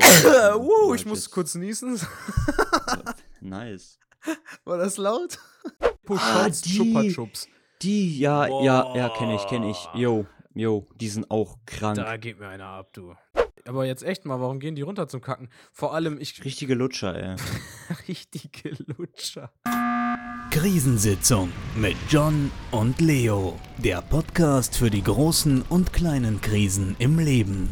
eine Woche. uh, ich muss jetzt- kurz niesen. Nice. War das laut? Ah, Push-Ups, die. Chupa-Chups. Die, ja, ja, ja, kenne ich, kenne ich. Boah. Jo, jo, die sind auch krank. Da geht mir einer ab, du. Aber jetzt echt mal, warum gehen die runter zum Kacken? Vor allem, ich Richtige Lutscher, ey. richtige Lutscher. Krisensitzung mit John und Leo. Der Podcast für die großen und kleinen Krisen im Leben.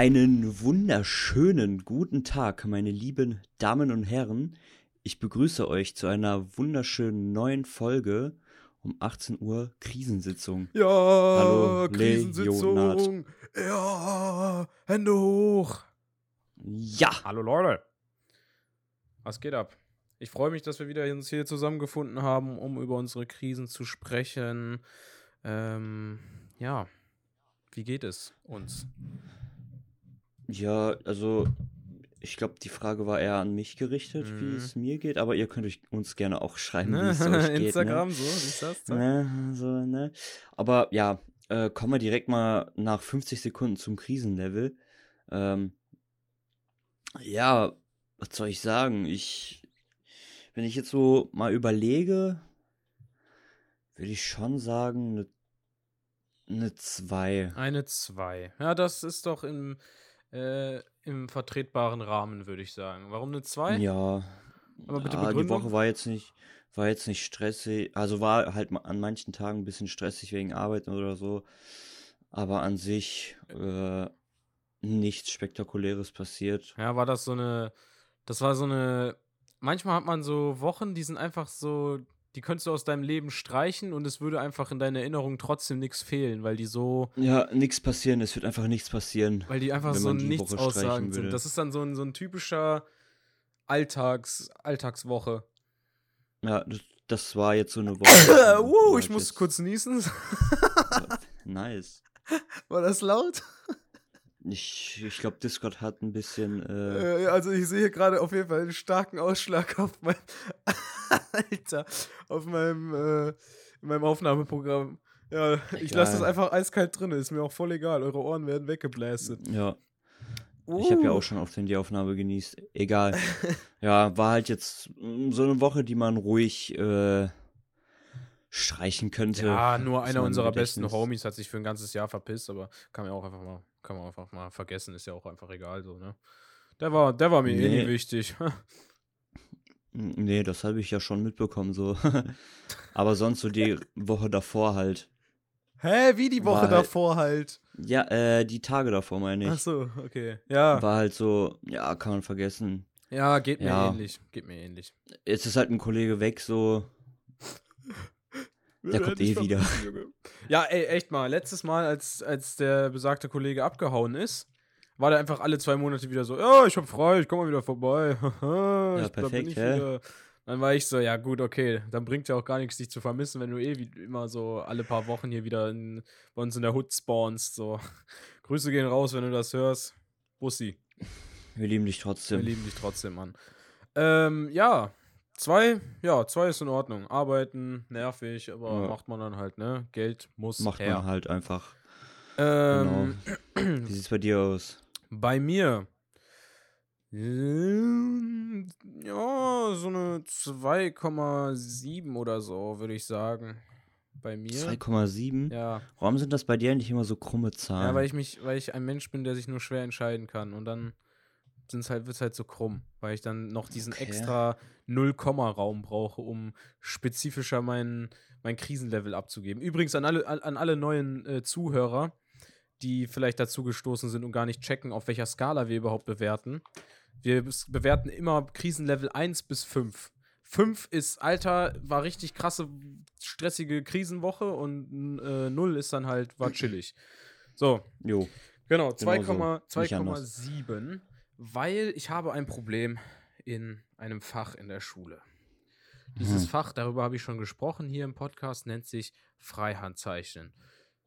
Einen wunderschönen guten Tag, meine lieben Damen und Herren. Ich begrüße euch zu einer wunderschönen neuen Folge um 18 Uhr Krisensitzung. Ja, Hallo, Krisensitzung. Ja, Hände hoch. Ja, Hallo Leute. Was geht ab? Ich freue mich, dass wir wieder uns hier zusammengefunden haben, um über unsere Krisen zu sprechen. Ähm, ja, wie geht es uns? Ja, also ich glaube, die Frage war eher an mich gerichtet, wie Mhm. es mir geht, aber ihr könnt euch, uns gerne auch schreiben, wie Ne? es euch geht. Instagram, ne? so, wie das? Zack. Ne, so, ne? Aber ja, äh, kommen wir direkt mal nach 50 Sekunden zum Krisenlevel. Ähm, ja, was soll ich sagen? Ich, wenn ich jetzt so mal überlege, würde ich schon sagen, eine eine 2. Eine 2. Ja, das ist doch im, äh, im vertretbaren Rahmen, würde ich sagen. Warum eine 2? Ja. Aber bitte ja, die Begründung. Woche war jetzt nicht, war jetzt nicht stressig. Also war halt an manchen Tagen ein bisschen stressig wegen Arbeit oder so. Aber an sich äh, nichts Spektakuläres passiert. Ja, war das so eine. Das war so eine. Manchmal hat man so Wochen, die sind einfach so. Die könntest du aus deinem Leben streichen und es würde einfach in deiner Erinnerung trotzdem nichts fehlen, weil die so. Ja, nichts passieren. Es wird einfach nichts passieren. Weil die einfach so nichts aussagend sind. Das ist dann so ein, so ein typischer Alltags, Alltagswoche. Ja, das, war jetzt so eine Woche. uh, ich halt muss kurz niesen. Nice. War das laut? Ich, ich glaube, Discord hat ein bisschen. Äh, Äh, also ich sehe gerade auf jeden Fall einen starken Ausschlag auf meinem Alter, auf meinem, äh, in meinem Aufnahmeprogramm. Ja, ich lasse das Egal. einfach eiskalt drin, ist mir auch voll egal, eure Ohren werden weggeblastet. ja. Ich habe ja Uh. auch schon auf den die Aufnahme genießt. Egal. ja, war halt jetzt so eine Woche, die man ruhig äh, streichen könnte. Ja, nur einer unserer besten. Homies hat sich für ein ganzes Jahr verpisst, aber kann man auch einfach mal, kann man einfach mal vergessen, ist ja auch einfach egal so, ne? Der war, der war mir eh Nee. nie wichtig. Mm, Nee, das habe ich ja schon mitbekommen, so. Aber sonst so die Woche davor halt. Hä, wie die Woche Weil- davor halt? Ja, äh, die Tage davor meine ich. Ach so, okay. Ja, War halt so, ja, kann man vergessen. ja, geht mir Ja. ähnlich, geht mir ähnlich. Jetzt ist halt ein Kollege weg, so. Der kommt eh wieder. Ja, ey, echt mal. Letztes Mal, als, als der besagte Kollege abgehauen ist, war der einfach alle zwei Monate wieder so, ja, ich hab frei, ich komm mal wieder vorbei. Ja, ich- da bin perfekt, wieder. Dann war ich so, ja gut, okay, dann bringt ja auch gar nichts, dich zu vermissen, wenn du eh wie immer so alle paar Wochen hier wieder in, bei uns in der Hood spawnst. So. Grüße gehen raus, wenn du das hörst. Bussi. Wir lieben dich Wir trotzdem. lieben dich trotzdem, Mann. Ähm, ja. Zwei, ja, zwei ist in Ordnung. Arbeiten, nervig, aber Ja. macht man dann halt, ne? Geld muss Macht her. man halt einfach. Ähm, Wie sieht's bei dir aus? Bei mir. ähm, Ja, so eine 2,7 oder so, würde ich sagen. Bei mir. 2,7? Ja. Warum sind das bei dir nicht immer so krumme Zahlen? ja, weil ich mich, weil ich ein Mensch bin, der sich nur schwer entscheiden kann. Und dann sind's halt, wird's halt so krumm, weil ich dann noch diesen Okay. extra 0-Raum brauche, um spezifischer mein, mein Krisenlevel abzugeben. Übrigens an alle, an, alle neuen äh, Zuhörer, die vielleicht dazu gestoßen sind und gar nicht checken, auf welcher Skala wir überhaupt bewerten. Wir bewerten immer Krisenlevel 1 bis 5. 5 ist, Alter, war richtig krasse, stressige Krisenwoche und äh, 0 ist dann halt, war chillig. So, Jo. Genau, Genau so. 2,7, Nicht anders. 2,7, weil ich habe ein Problem in einem Fach in der Schule. Dieses Hm. Fach, darüber habe ich schon gesprochen hier im Podcast, nennt sich Freihandzeichnen.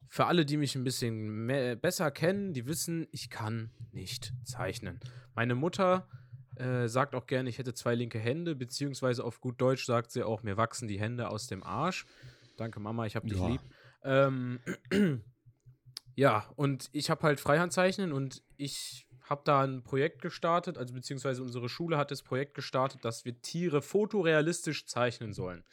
Für alle, die mich ein bisschen mehr, besser kennen, die wissen, ich kann nicht zeichnen. Meine Mutter äh, sagt auch gerne, ich hätte zwei linke Hände, beziehungsweise auf gut Deutsch sagt sie auch, mir wachsen die Hände aus dem Arsch. Danke, Mama, ich hab dich Ja. lieb. Ähm, ja, und ich habe halt Freihandzeichnen und ich habe da ein Projekt gestartet, also beziehungsweise unsere Schule hat das Projekt gestartet, dass wir Tiere fotorealistisch zeichnen sollen.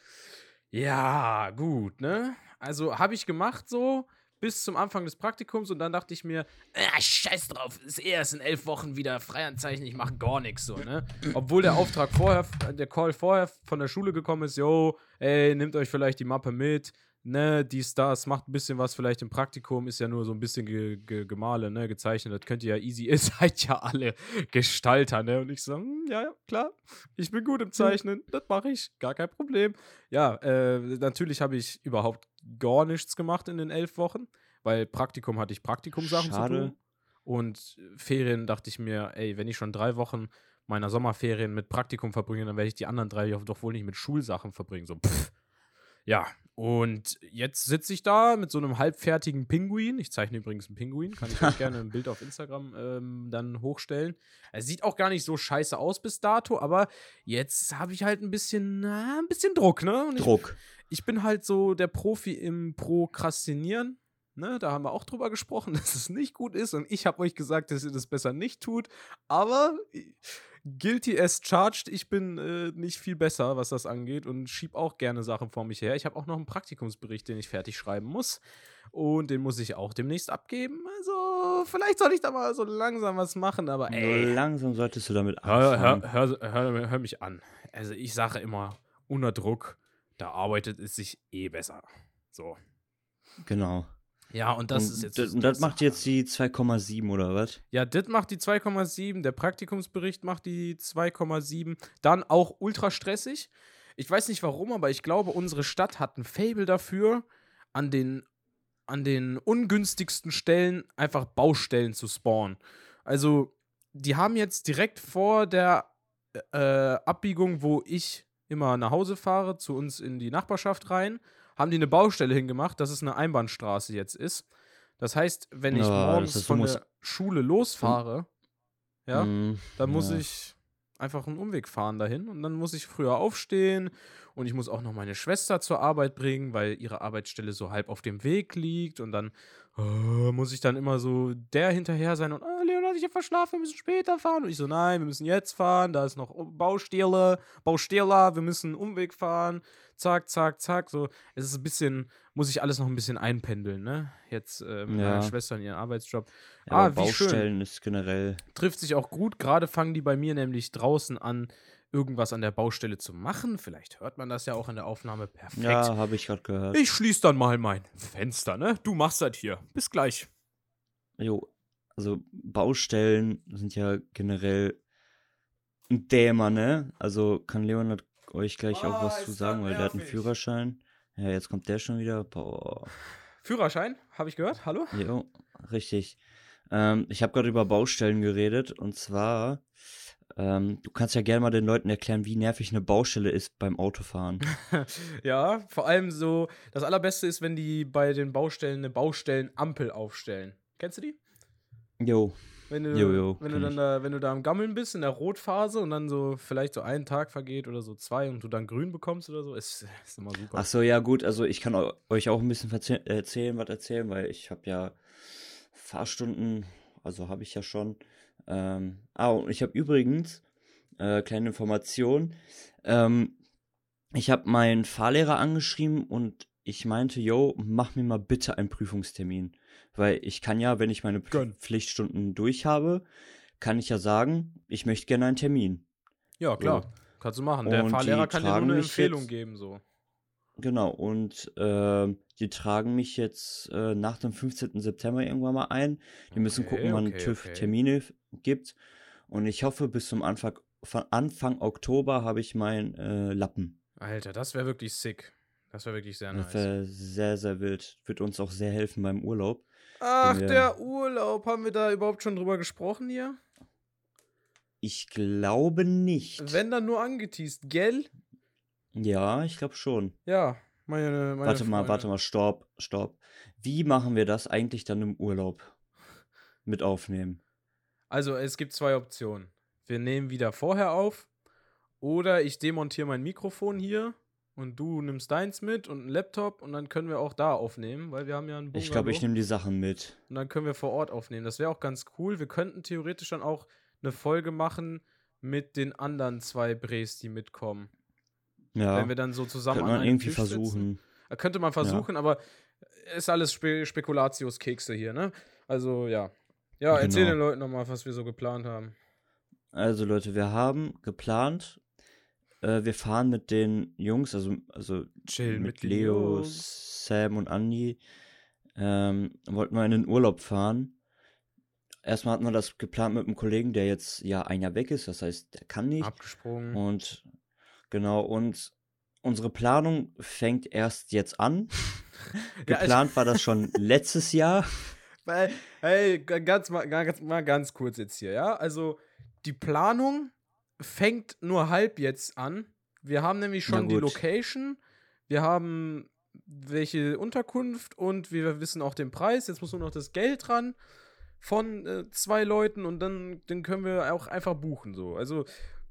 Ja, gut, ne? Also habe ich gemacht so bis zum Anfang des Praktikums und dann dachte ich mir, äh, scheiß drauf, ist erst in elf Wochen wieder Freianzeichen, ich mache gar nichts so, ne? Obwohl der Auftrag vorher, der Call vorher von der Schule gekommen ist, yo, ey, nehmt euch vielleicht die Mappe mit, ne, dies, das, macht ein bisschen was vielleicht im Praktikum, ist ja nur so ein bisschen ge ge gemale, ne, gezeichnet, das könnt ihr ja easy, ihr seid ja alle Gestalter, ne, und ich so, hm, ja, ja, klar, ich bin gut im Zeichnen, das mache ich, gar kein Problem. Ja, äh, natürlich habe ich überhaupt gar nichts gemacht in den elf Wochen, weil Praktikum hatte ich Praktikumsachen Schade. zu tun und Ferien dachte ich mir, ey, wenn ich schon drei Wochen meiner Sommerferien mit Praktikum verbringe, dann werde ich die anderen drei doch wohl nicht mit Schulsachen verbringen, so, pff. Ja, und jetzt sitze ich da mit so einem halbfertigen Pinguin. Ich zeichne übrigens einen Pinguin, kann ich euch gerne ein Bild auf Instagram ähm, dann hochstellen. Er sieht auch gar nicht so scheiße aus bis dato, aber jetzt habe ich halt ein bisschen, na, ein bisschen Druck, ne? Und ich, Druck. ich bin halt so der Profi im Prokrastinieren. Ne, da haben wir auch drüber gesprochen, dass es nicht gut ist. Und ich habe euch gesagt, dass ihr das besser nicht tut. Aber guilty as charged, ich bin äh, nicht viel besser, was das angeht. Und schieb auch gerne Sachen vor mich her. Ich habe auch noch einen Praktikumsbericht, den ich fertig schreiben muss. Und den muss ich auch demnächst abgeben. Also, vielleicht soll ich da mal so langsam was machen. Aber Nur ey, langsam solltest du damit anfangen. hör, hör, hör, hör mich an. Also ich sage immer, unter Druck, da arbeitet es sich eh besser. So. Genau. Ja, und das und, ist jetzt. d- und das macht jetzt die 2,7 oder was? Ja, das macht die 2,7, der Praktikumsbericht macht die 2,7. Dann auch ultra stressig. Ich weiß nicht warum, aber ich glaube, unsere Stadt hat ein Fable dafür, an den, an den ungünstigsten Stellen einfach Baustellen zu spawnen. Also, die haben jetzt direkt vor der äh, Abbiegung, wo ich immer nach Hause fahre, zu uns in die Nachbarschaft rein, haben die eine Baustelle hingemacht, dass es eine Einbahnstraße jetzt ist. Das heißt, wenn ich Ja, morgens heißt, von der Schule losfahre, ja, Mm, dann muss ja. ich einfach einen Umweg fahren dahin und dann muss ich früher aufstehen und ich muss auch noch meine Schwester zur Arbeit bringen, weil ihre Arbeitsstelle so halb auf dem Weg liegt und dann äh, muss ich dann immer so der hinterher sein und ah, Leon hat sich ja verschlafen, wir müssen später fahren und ich so nein, wir müssen jetzt fahren, da ist noch Baustelle, Baustelle, wir müssen einen Umweg fahren, zack, zack, zack, so es ist ein bisschen muss ich alles noch ein bisschen einpendeln, ne? Jetzt äh, mit Ja. meiner Schwester in ihren Arbeitsjob. Ja, ah, wie schön Baustellen ist generell. trifft sich auch gut. Gerade fangen die bei mir nämlich draußen an, irgendwas an der Baustelle zu machen. Vielleicht hört man das ja auch in der Aufnahme perfekt. Ja, habe ich gerade gehört. Ich schließe dann mal mein Fenster, ne? Du machst das hier. Bis gleich. Jo, also Baustellen sind ja generell ein Thema, ne? Also kann Leonard euch gleich auch Ah, was zu sagen, weil der hat einen. Führerschein. Ja, jetzt kommt der schon wieder. Boah. Führerschein, habe ich gehört. Hallo? Jo, richtig. Ähm, ich habe gerade über Baustellen geredet und zwar, ähm, du kannst ja gerne mal den Leuten erklären, wie nervig eine Baustelle ist beim Autofahren. ja, vor allem so, das Allerbeste ist, wenn die bei den Baustellen eine Baustellenampel aufstellen. Kennst du die? Jo, Wenn du, Jo, jo, wenn, du dann ich. da, wenn du da am Gammeln bist in der Rotphase und dann so vielleicht so einen Tag vergeht oder so zwei und du dann grün bekommst oder so, ist, ist immer super. Ach so, ja gut, also ich kann eu- euch auch ein bisschen erzählen, was erzählen, weil ich habe ja Fahrstunden, also habe ich ja schon. Ähm, ah, und ich habe übrigens, äh, kleine Information, ähm, ich habe meinen Fahrlehrer angeschrieben und ich meinte, yo, mach mir mal bitte einen Prüfungstermin. Weil ich kann ja, wenn ich meine Gönn. Pflichtstunden durch habe, kann ich ja sagen, ich möchte gerne einen Termin. Ja, klar. So. Kannst du machen. Der Und Fahrlehrer kann dir nur eine Empfehlung jetzt- geben, so. Genau, und ähm, die tragen mich jetzt äh, nach dem 15. September irgendwann mal ein. Die müssen Okay, gucken, wann okay, TÜV okay. Termine gibt. Und ich hoffe, bis zum Anfang, von Anfang Oktober habe ich meinen äh, Lappen. Alter, das wäre wirklich sick. Das wäre wirklich sehr Das nice. wäre sehr, sehr wild. Wird uns auch sehr helfen beim Urlaub. Ach, der Urlaub. Haben wir da überhaupt schon drüber gesprochen hier? Ich glaube nicht. Wenn dann nur angeteased, gell? Ja, ich glaube schon. Ja, meine, meine Warte mal, Freunde. warte mal, stopp, stopp. Wie machen wir das eigentlich dann im Urlaub? Mit aufnehmen. Also, es gibt zwei Optionen. Wir nehmen wieder vorher auf oder ich demontiere mein Mikrofon hier und du nimmst deins mit und einen Laptop und dann können wir auch da aufnehmen, weil wir haben ja einen Bungalow. Ich glaube, ich nehme die Sachen mit. Und dann können wir vor Ort aufnehmen. Das wäre auch ganz cool. Wir könnten theoretisch dann auch eine Folge machen mit den anderen zwei Brees, die mitkommen. Ja. Wenn wir dann so zusammen Könnte an man irgendwie Tisch sitzen. versuchen. Äh, Könnte man versuchen, aber ist alles Spe Spekulatius-Kekse hier, ne? Also, ja. Ja, erzähl Genau. den Leuten nochmal, was wir so geplant haben. Also Leute, wir haben geplant, äh, wir fahren mit den Jungs, also, also Chillen mit den Leo, Jungs. Sam und Andi, ähm, wollten wir in den Urlaub fahren. Erstmal hatten wir das geplant mit einem Kollegen, der jetzt ja ein Jahr weg ist, das heißt, der kann nicht. Abgesprungen. Und genau, und unsere Planung fängt erst jetzt an. Ja, Geplant war das schon letztes Jahr. Weil, hey, ganz mal, ganz, mal ganz kurz jetzt hier, ja? Also, die Planung fängt nur halb jetzt an. Wir haben nämlich schon die. Location, wir haben welche Unterkunft und wir wissen auch den Preis. Jetzt muss nur noch das Geld dran von äh, zwei Leuten und dann, dann können wir auch einfach buchen. So. Also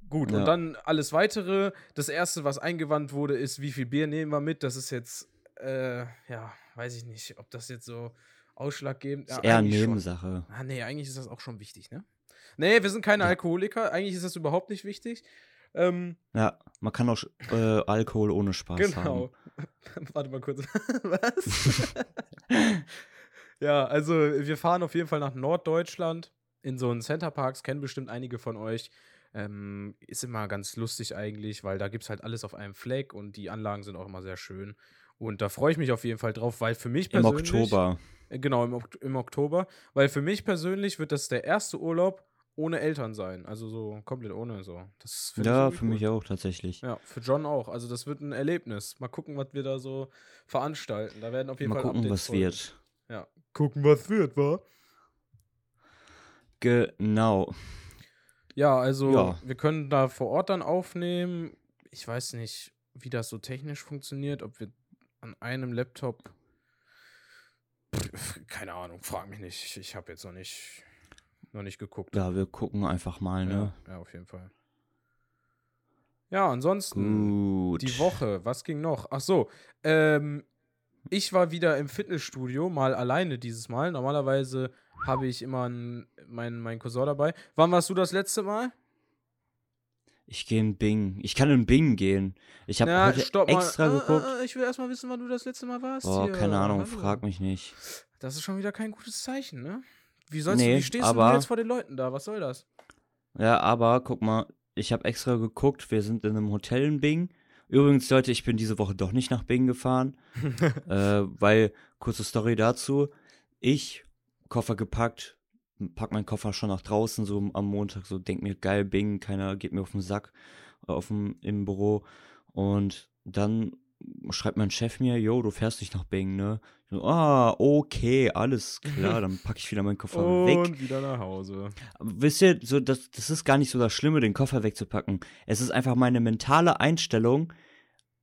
gut. Und Ja. dann alles weitere. Das erste, was eingewandt wurde, ist, wie viel Bier nehmen wir mit. Das ist jetzt, äh, ja, weiß ich nicht, ob das jetzt so ausschlaggebend Ist ja, eher eine schon. Nebensache. Ah, nee, eigentlich ist das auch schon wichtig, ne? Nee, wir sind keine Alkoholiker. Eigentlich ist das überhaupt nicht wichtig. Ähm, Ja, man kann auch äh, Alkohol ohne Spaß haben. genau. Warte mal kurz. Was? ja, also wir fahren auf jeden Fall nach Norddeutschland in so einen Centerparks. Kennen bestimmt einige von euch. Ähm, ist immer ganz lustig eigentlich, weil da gibt es halt alles auf einem Fleck und die Anlagen sind auch immer sehr schön. Und da freue ich mich auf jeden Fall drauf, weil für mich Im persönlich. Oktober. Äh, Genau, im, im Oktober. Weil für mich persönlich wird das der erste Urlaub ohne Eltern sein. Also so komplett ohne so. Das Ja, für cool. mich auch tatsächlich. Ja, für John auch. Also das wird ein Erlebnis. Mal gucken, was wir da so veranstalten. Da werden auf jeden Mal Fall gucken, Updates was folgen. wird. Ja. Gucken, was wird, wa? Genau. Ja, also Ja. wir können da vor Ort dann aufnehmen. Ich weiß nicht, wie das so technisch funktioniert, ob wir an einem Laptop. Keine Ahnung, frag mich nicht. Ich, ich habe jetzt noch nicht, noch nicht geguckt. Ja, wir gucken einfach mal, ne? Ja, ja, auf jeden Fall. Ja, ansonsten Gut. die Woche, was ging noch? Ach so, ähm, ich war wieder im Fitnessstudio, mal alleine dieses Mal. Normalerweise habe ich immer einen, meinen mein Cousin dabei. Wann warst du das letzte Mal? Ich gehe in Bing. Ich kann in Bing gehen. Ich habe heute extra mal. geguckt. Äh, äh, ich will erstmal wissen, wann du das letzte Mal warst. Oh, keine Ahnung, Hallo. frag mich nicht. Das ist schon wieder kein gutes Zeichen, ne? Wie sollst du, Nee, wie stehst du aber- denn jetzt vor den Leuten da? Was soll das? Ja, aber guck mal, ich habe extra geguckt. Wir sind in einem Hotel in Bing. Übrigens, Leute, ich bin diese Woche doch nicht nach Bing gefahren, äh, weil, kurze Story dazu, ich, Koffer gepackt, pack meinen Koffer schon nach draußen, so am Montag, so denk mir, geil, Bing, keiner geht mir auf den Sack, äh, auf dem, im Büro. Und dann schreibt mein Chef mir, yo, du fährst nicht nach Bing, ne? So, ah, okay, alles klar, dann packe ich wieder meinen Koffer weg. Und wieder nach Hause. Wisst ihr, so, das, das ist gar nicht so das Schlimme, den Koffer wegzupacken. Es ist einfach meine mentale Einstellung,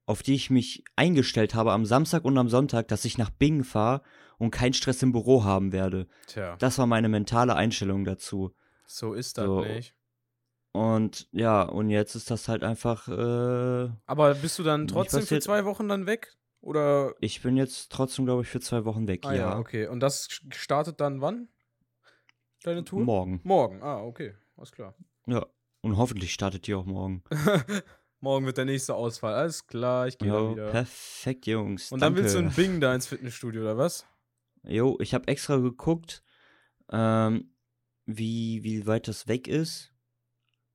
auf die ich mich eingestellt habe am Samstag und am Sonntag, dass ich nach Bing fahre und keinen Stress im Büro haben werde. Tja, Das war meine mentale Einstellung dazu. so ist das So. nicht. Und ja, und jetzt ist das halt einfach, äh, Aber bist du dann trotzdem für zwei Wochen dann weg? Oder. ich bin jetzt trotzdem, glaube ich, für zwei Wochen weg. Ah ja. ja, okay. Und das startet dann wann? Deine Tour? Morgen. Morgen. Ah, okay. Alles klar. Ja. Und hoffentlich startet die auch morgen. Morgen wird der nächste Ausfall. Alles klar, ich gehe Jo, wieder. perfekt, Jungs. Und dann willst du danke. in Bing da ins Fitnessstudio, oder was? Jo, ich habe extra geguckt, ähm, wie, wie weit das weg ist.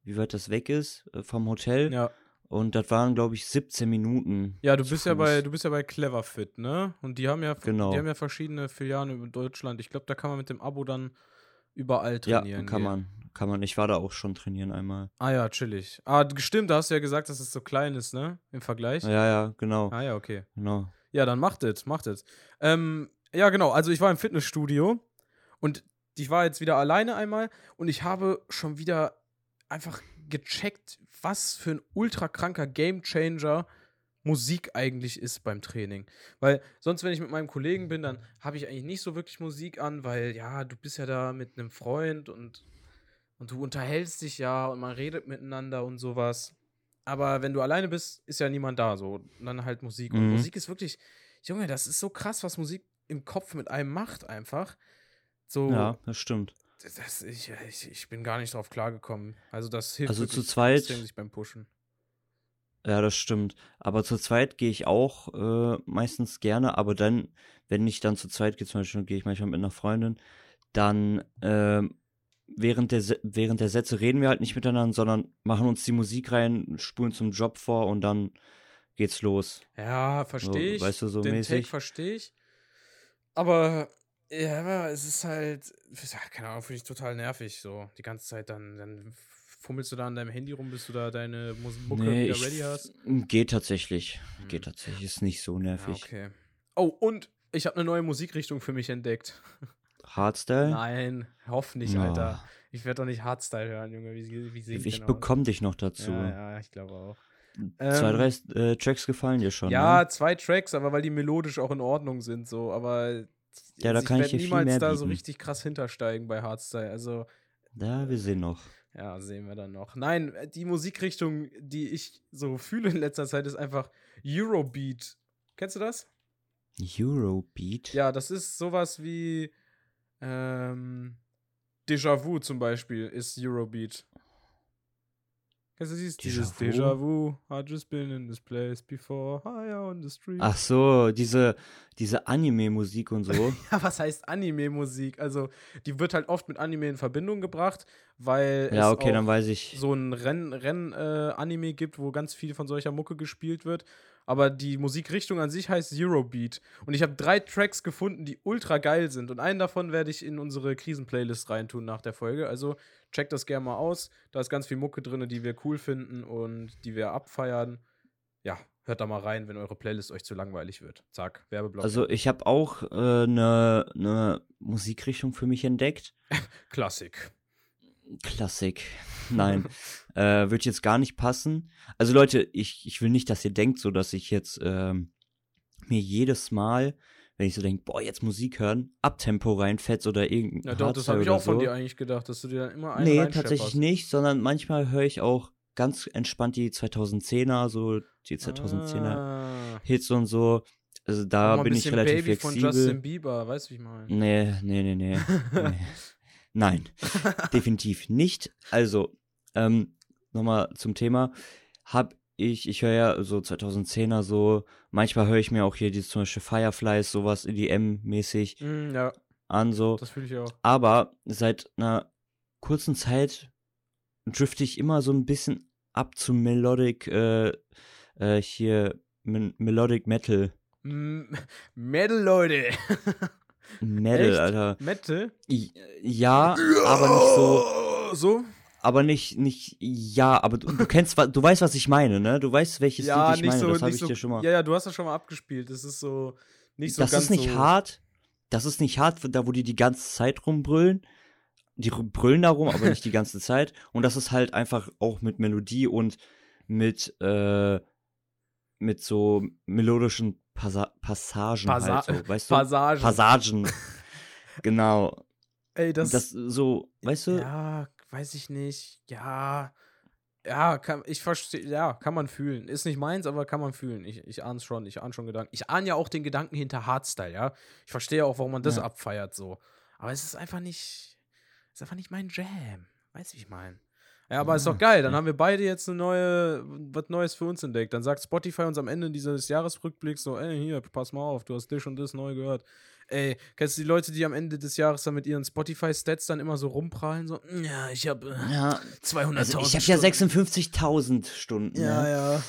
Wie weit das weg ist äh, vom Hotel. Ja. Und das waren, glaube ich, 17 Minuten. Ja, du bist ja bei, du bist ja bei Cleverfit, ne? Und die haben ja, Genau. die haben ja verschiedene Filialen in Deutschland. Ich glaube, da kann man mit dem Abo dann überall Ja, trainieren. kann gehen. man. Kann man. Ich war da auch schon trainieren einmal. Ah ja, chillig. Ah, stimmt, da hast du ja gesagt, dass es so klein ist, ne? Im Vergleich. Ja, ja, genau. Ah ja, okay. Genau. Ja, dann macht es, macht es. Ähm, ja, genau. Also ich war im Fitnessstudio und ich war jetzt wieder alleine einmal und ich habe schon wieder einfach gecheckt, was für ein ultra kranker Gamechanger Musik eigentlich ist beim Training. Weil sonst, wenn ich mit meinem Kollegen bin, dann habe ich eigentlich nicht so wirklich Musik an, weil ja, du bist ja da mit einem Freund und, und du unterhältst dich ja und man redet miteinander und sowas. aber wenn du alleine bist, ist ja niemand da so. Und dann halt Musik. Und Mhm. Musik ist wirklich, Junge, das ist so krass, was Musik im Kopf mit einem macht einfach. So, Ja, das stimmt. Das, ich, ich, ich bin gar nicht drauf klargekommen. Also das hilft Also zu zweit- sich beim Pushen. Ja, das stimmt. Aber zu zweit gehe ich auch äh, meistens gerne, aber dann, wenn ich dann zu zweit gehe, zum Beispiel gehe ich manchmal mit einer Freundin, dann ähm, während, der, während der Sätze reden wir halt nicht miteinander, sondern machen uns die Musik rein, spulen zum Job vor und dann geht's los. Ja, So, verstehe ich. weißt du, so Den mäßig. verstehe ich. Aber ja, aber es ist halt, ja, keine Ahnung, finde ich total nervig. So, die ganze Zeit dann, dann fummelst du da an deinem Handy rum, bis du da deine Mucke Nee, wieder ready hast. geht tatsächlich. Hm. Geht tatsächlich. Ist nicht so Ja, nervig. okay. Oh, und ich habe eine neue Musikrichtung für mich entdeckt. Hardstyle? Nein, hoff nicht, Ja. Alter. Ich werde doch nicht Hardstyle hören, Junge. Wie, wie ich Ich bekomme dich noch dazu. Ja, ja, ich glaube auch. Zwei, Ähm, drei äh, Tracks gefallen dir schon. Ja, Ne? zwei Tracks, aber weil die melodisch auch in Ordnung sind, so. Aber Ja, da ich kann ich dir viel niemals mehr da so bieten. richtig krass hintersteigen bei Hardstyle. Also, Ja, wir sehen noch. ja, sehen wir dann noch. Nein, die Musikrichtung, die ich so fühle in letzter Zeit, ist einfach Eurobeat. Kennst du das? Eurobeat? Ja, das ist sowas wie ähm, Déjà-vu zum Beispiel ist Eurobeat. Kennst du dieses? Dieses Déjà-vu? Déjà-vu, I just been in this place before, higher on the street. Ach so, diese, diese Anime-Musik und so. Ja, was heißt Anime-Musik? Also, die wird halt oft mit Anime in Verbindung gebracht, weil ja, es okay, auch dann weiß ich. so ein Renn-Anime Renn, äh, gibt, wo ganz viel von solcher Mucke gespielt wird. Aber die Musikrichtung an sich heißt Eurobeat. Und ich habe drei Tracks gefunden, die ultra geil sind. Und einen davon werde ich in unsere Krisen-Playlist reintun nach der Folge. Also checkt das gerne mal aus. Da ist ganz viel Mucke drin, die wir cool finden und die wir abfeiern. Ja, hört da mal rein, wenn eure Playlist euch zu langweilig wird. Zack, Werbeblock. Also ich habe auch eine äh, ne, ne Musikrichtung für mich entdeckt. Klassik. Klassik. Nein, äh, wird jetzt gar nicht passen. Also Leute, ich, ich will nicht, dass ihr denkt, so dass ich jetzt ähm, mir jedes Mal, wenn ich so denke, boah, jetzt Musik hören, Abtempo reinfetzt oder irgendein Ja, doch, das habe ich auch von so. dir eigentlich gedacht, dass du dir dann immer einen Nee, tatsächlich nicht, sondern manchmal höre ich auch ganz entspannt die 2010er, so die 2010er Ah. Hits und so. Also da bin ich relativ Baby von flexibel. Justin Bieber, weißt du, wie ich meine? Nee, nee, nee, nee. nee. Nein, definitiv nicht. Also, ähm, nochmal zum Thema. Hab ich, ich höre ja so 2010er so, manchmal höre ich mir auch hier dieses zum Beispiel Fireflies, sowas EDM-mäßig Mm, ja, an, so. das fühle ich auch. Aber seit einer kurzen Zeit drifte ich immer so ein bisschen ab zu Melodic, äh, äh, hier, Melodic Metal. M Metal, Leute. Metal, Echt? Alter. Metal? Ja, aber nicht so. So? Aber nicht, nicht, ja, aber du, du kennst, du weißt, was ich meine, ne? Du weißt, welches ja, Lied ich nicht meine, so, das habe ich so. dir schon mal. Ja, ja, du hast das schon mal abgespielt. Das ist so nicht so das ganz ist nicht so, hart, das ist nicht hart, da wo die die ganze Zeit rumbrüllen. Die brüllen da rum, aber nicht die ganze Zeit. Und das ist halt einfach auch mit Melodie und mit, äh, mit so melodischen Passa Passagen Passa- halt so, weißt du? Passagen. Passagen. genau. Ey, das, Das, so, weißt du? Ja, weiß ich nicht. Ja. Ja, kann, ich verstehe, ja, kann man fühlen. Ist nicht meins, aber kann man fühlen. Ich, ich ahne es schon, ich ahne schon Gedanken. Ich ahne ja auch den Gedanken hinter Hardstyle, ja. Ich verstehe auch, warum man das Ja. abfeiert, so. Aber es ist einfach nicht, ist einfach nicht mein Jam. Weißt du, wie ich meine? Ja, aber ist Ja, doch geil. Dann ja. haben wir beide jetzt eine neue, was Neues für uns entdeckt. Dann sagt Spotify uns am Ende dieses Jahresrückblicks so, ey, hier, pass mal auf, du hast das und das neu gehört. Ey, kennst du die Leute, die am Ende des Jahres dann mit ihren Spotify-Stats dann immer so rumprallen? So, "Mm, ja, ich habe äh, Ja, 200.000 also ich habe ja Stunden." 56.000 Stunden. Ja, ne? ja.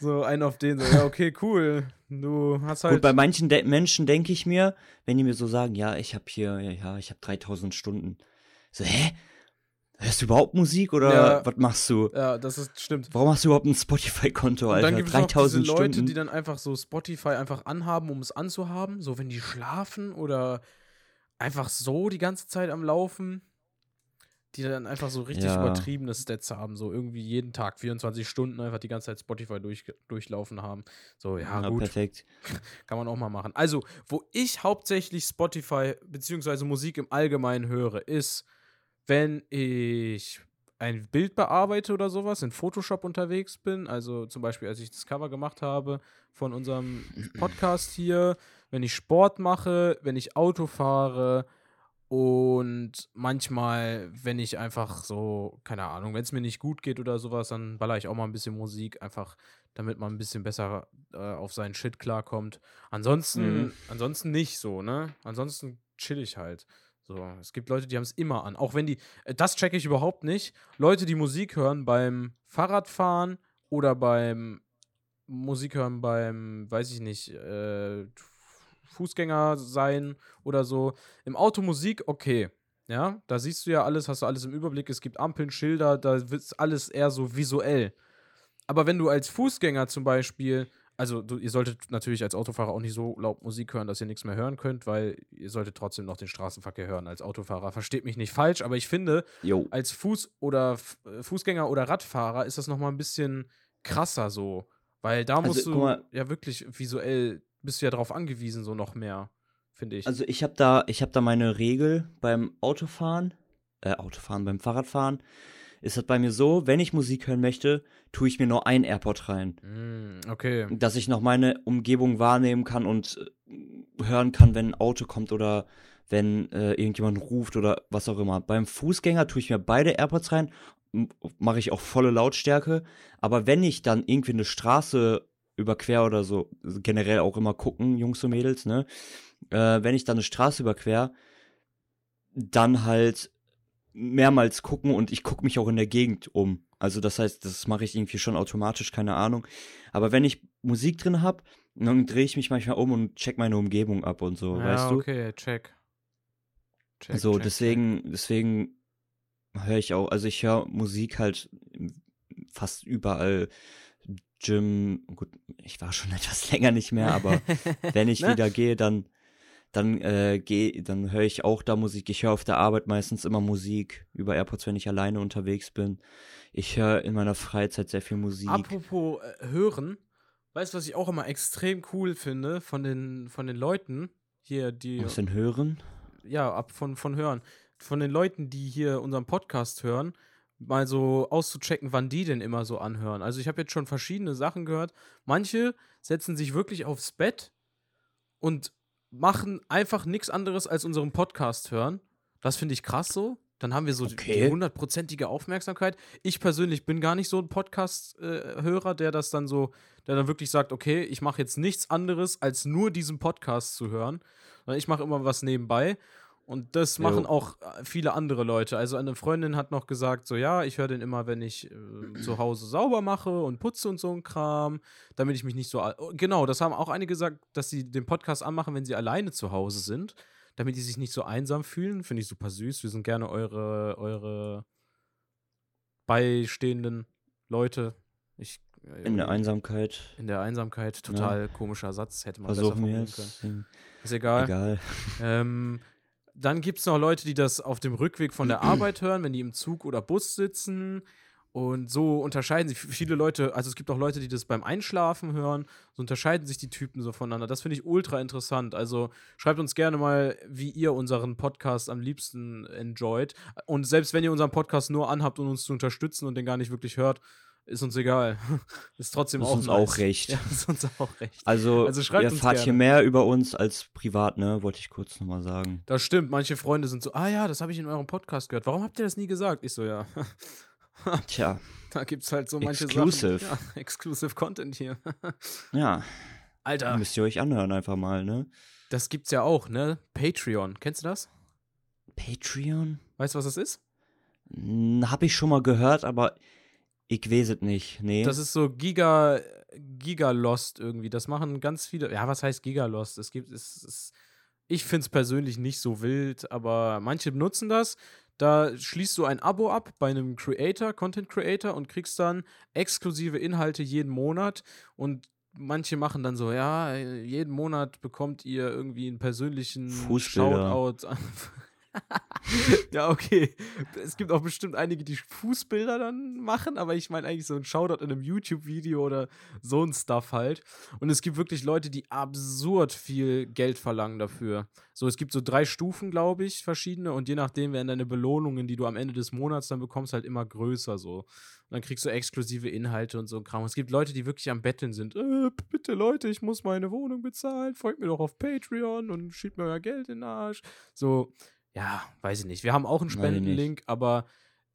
So, einen auf den, so, ja, okay, cool. Du hast halt. Gut, bei manchen De Menschen denke ich mir, wenn die mir so sagen, ja, ich habe hier, ja, ja, ich habe 3000 Stunden. So, hä? Hörst du überhaupt Musik oder Ja. was machst du? ja, das ist stimmt. Warum hast du überhaupt ein Spotify-Konto, Und Alter? dann gibt es noch diese 3000 Leute, Stunden. die dann einfach so Spotify einfach anhaben, um es anzuhaben. So, wenn die schlafen oder einfach so die ganze Zeit am Laufen. Die dann einfach so richtig Ja. übertriebene Stats haben. So irgendwie jeden Tag 24 Stunden einfach die ganze Zeit Spotify durch, durchlaufen haben. So, ja, ja, gut. perfekt. Kann man auch mal machen. Also, wo ich hauptsächlich Spotify beziehungsweise Musik im Allgemeinen höre, ist, wenn ich ein Bild bearbeite oder sowas, in Photoshop unterwegs bin, also zum Beispiel, als ich das Cover gemacht habe von unserem Podcast hier, wenn ich Sport mache, wenn ich Auto fahre und manchmal, wenn ich einfach so, keine Ahnung, wenn es mir nicht gut geht oder sowas, dann baller ich auch mal ein bisschen Musik, einfach damit man ein bisschen besser äh, auf seinen Shit klarkommt. Ansonsten, Mhm. ansonsten nicht so, ne? Ansonsten chill ich halt. So, es gibt Leute, die haben es immer an. Auch wenn die, äh, das checke ich überhaupt nicht. Leute, die Musik hören beim Fahrradfahren oder beim Musik hören beim, weiß ich nicht, äh, Fußgänger sein oder so. Im Auto Musik, okay. Ja, da siehst du ja alles, hast du alles im Überblick. Es gibt Ampeln, Schilder, da wird alles eher so visuell. Aber wenn du als Fußgänger zum Beispiel, also du, ihr solltet natürlich als Autofahrer auch nicht so laut Musik hören, dass ihr nichts mehr hören könnt, weil ihr solltet trotzdem noch den Straßenverkehr hören als Autofahrer. Versteht mich nicht falsch, aber ich finde, Jo. als Fuß- oder F- äh, Fußgänger oder Radfahrer ist das nochmal ein bisschen krasser so. Weil da musst guck du mal- ja wirklich visuell, bist du ja drauf angewiesen, so noch mehr, finde ich. Also ich habe da, ich habe da meine Regel beim Autofahren, äh, Autofahren, beim Fahrradfahren, ist das bei mir so, wenn ich Musik hören möchte, tue ich mir nur ein AirPod rein. Mm, okay. Dass ich noch meine Umgebung wahrnehmen kann und äh, hören kann, wenn ein Auto kommt oder wenn äh, irgendjemand ruft oder was auch immer. Beim Fußgänger tue ich mir beide AirPods rein, mache ich auch volle Lautstärke. Aber wenn ich dann irgendwie eine Straße überquer oder so, generell auch immer gucken, Jungs und Mädels, ne? Äh, wenn ich dann eine Straße überquer, dann halt mehrmals gucken und ich gucke mich auch in der Gegend um. Also das heißt, das mache ich irgendwie schon automatisch, keine Ahnung. Aber wenn ich Musik drin habe, dann drehe ich mich manchmal um und check meine Umgebung ab und so, ja, weißt du? okay, check. Check, so, check, deswegen, deswegen höre ich auch, also ich höre Musik halt fast überall. Gym, gut, ich war schon etwas länger nicht mehr, aber check. wenn ich Ne? wieder gehe, dann dann äh, gehe, dann höre ich auch da Musik. Ich höre auf der Arbeit meistens immer Musik über AirPods, wenn ich alleine unterwegs bin. Ich höre in meiner Freizeit sehr viel Musik. Apropos äh, hören, weißt du, was ich auch immer extrem cool finde von den, von den Leuten hier, die. Was denn hören? ja, ab von, von hören. Von den Leuten, die hier unseren Podcast hören, mal so auszuchecken, wann die denn immer so anhören. Also ich habe jetzt schon verschiedene Sachen gehört. Manche setzen sich wirklich aufs Bett und machen einfach nichts anderes als unseren Podcast hören. Das finde ich krass so. Dann haben wir so die- die Okay. hundertprozentige Aufmerksamkeit. Ich persönlich bin gar nicht so ein Podcast-Hörer, der das dann so, der dann wirklich sagt, okay, ich mache jetzt nichts anderes, als nur diesen Podcast zu hören. Sondern ich mache immer was nebenbei. Und das machen Jo. auch äh, viele andere Leute. Also eine Freundin hat noch gesagt, so ja, ich höre den immer, wenn ich äh, zu Hause sauber mache und putze und so ein Kram, damit ich mich nicht so... Oh, Genau, das haben auch einige gesagt, dass sie den Podcast anmachen, wenn sie alleine zu Hause sind, damit die sich nicht so einsam fühlen. Finde ich super süß. Wir sind gerne eure, eure beistehenden Leute. Ich, äh, In der Einsamkeit in der Einsamkeit, total komischer Satz, hätte man versuchen wir besser formulieren können. jetzt. Ist egal. Egal. Ähm, dann gibt es noch Leute, die das auf dem Rückweg von der Arbeit hören, wenn die im Zug oder Bus sitzen. Und so unterscheiden sich viele Leute, also es gibt auch Leute, die das beim Einschlafen hören, so unterscheiden sich die Typen so voneinander. Das finde ich ultra interessant. Also schreibt uns gerne mal, wie ihr unseren Podcast am liebsten enjoyt. Und selbst wenn ihr unseren Podcast nur anhabt, um uns zu unterstützen und den gar nicht wirklich hört, ist uns egal. ist trotzdem Ist auch uns nice. auch recht. Ja, ist uns auch recht. Also, Also schreibt ihr uns erfahrt hier mehr über uns als privat, ne? Wollte ich kurz nochmal sagen. Das stimmt, manche Freunde sind so, ah ja, das habe ich in eurem Podcast gehört. Warum habt ihr das nie gesagt? Ich so, ja. Tja, da gibt es halt so manche Exclusive. Sachen. Ja, exclusive Content hier. ja, Alter, müsst ihr euch anhören einfach mal, ne? das gibt's ja auch, ne? Patreon. Kennst du das? Patreon? Weißt du, was das ist? Hm, hab ich schon mal gehört, aber ich weiß es nicht. Nee. Das ist so Giga, Giga Lost irgendwie. Das machen ganz viele. Ja, was heißt Giga Lost? Es gibt, es, es, ich finde es persönlich nicht so wild, aber manche benutzen das. Da schließt du ein Abo ab bei einem Creator, Content Creator und kriegst dann exklusive Inhalte jeden Monat und manche machen dann so, ja, jeden Monat bekommt ihr irgendwie einen persönlichen Fußbilder. Shoutout. ja, okay. Es gibt auch bestimmt einige, die Fußbilder dann machen, aber ich meine eigentlich so ein Shoutout in einem YouTube-Video oder so ein Stuff halt. Und es gibt wirklich Leute, die absurd viel Geld verlangen dafür. So, es gibt so drei Stufen, glaube ich, verschiedene und je nachdem werden deine Belohnungen, die du am Ende des Monats dann bekommst, halt immer größer so. Und dann kriegst du exklusive Inhalte und so ein Kram. Es gibt Leute, die wirklich am Betteln sind. Äh, bitte Leute, ich muss meine Wohnung bezahlen. Folgt mir doch auf Patreon und schiebt mir euer Geld in den Arsch. So, ja, weiß ich nicht. Wir haben auch einen Spendenlink, aber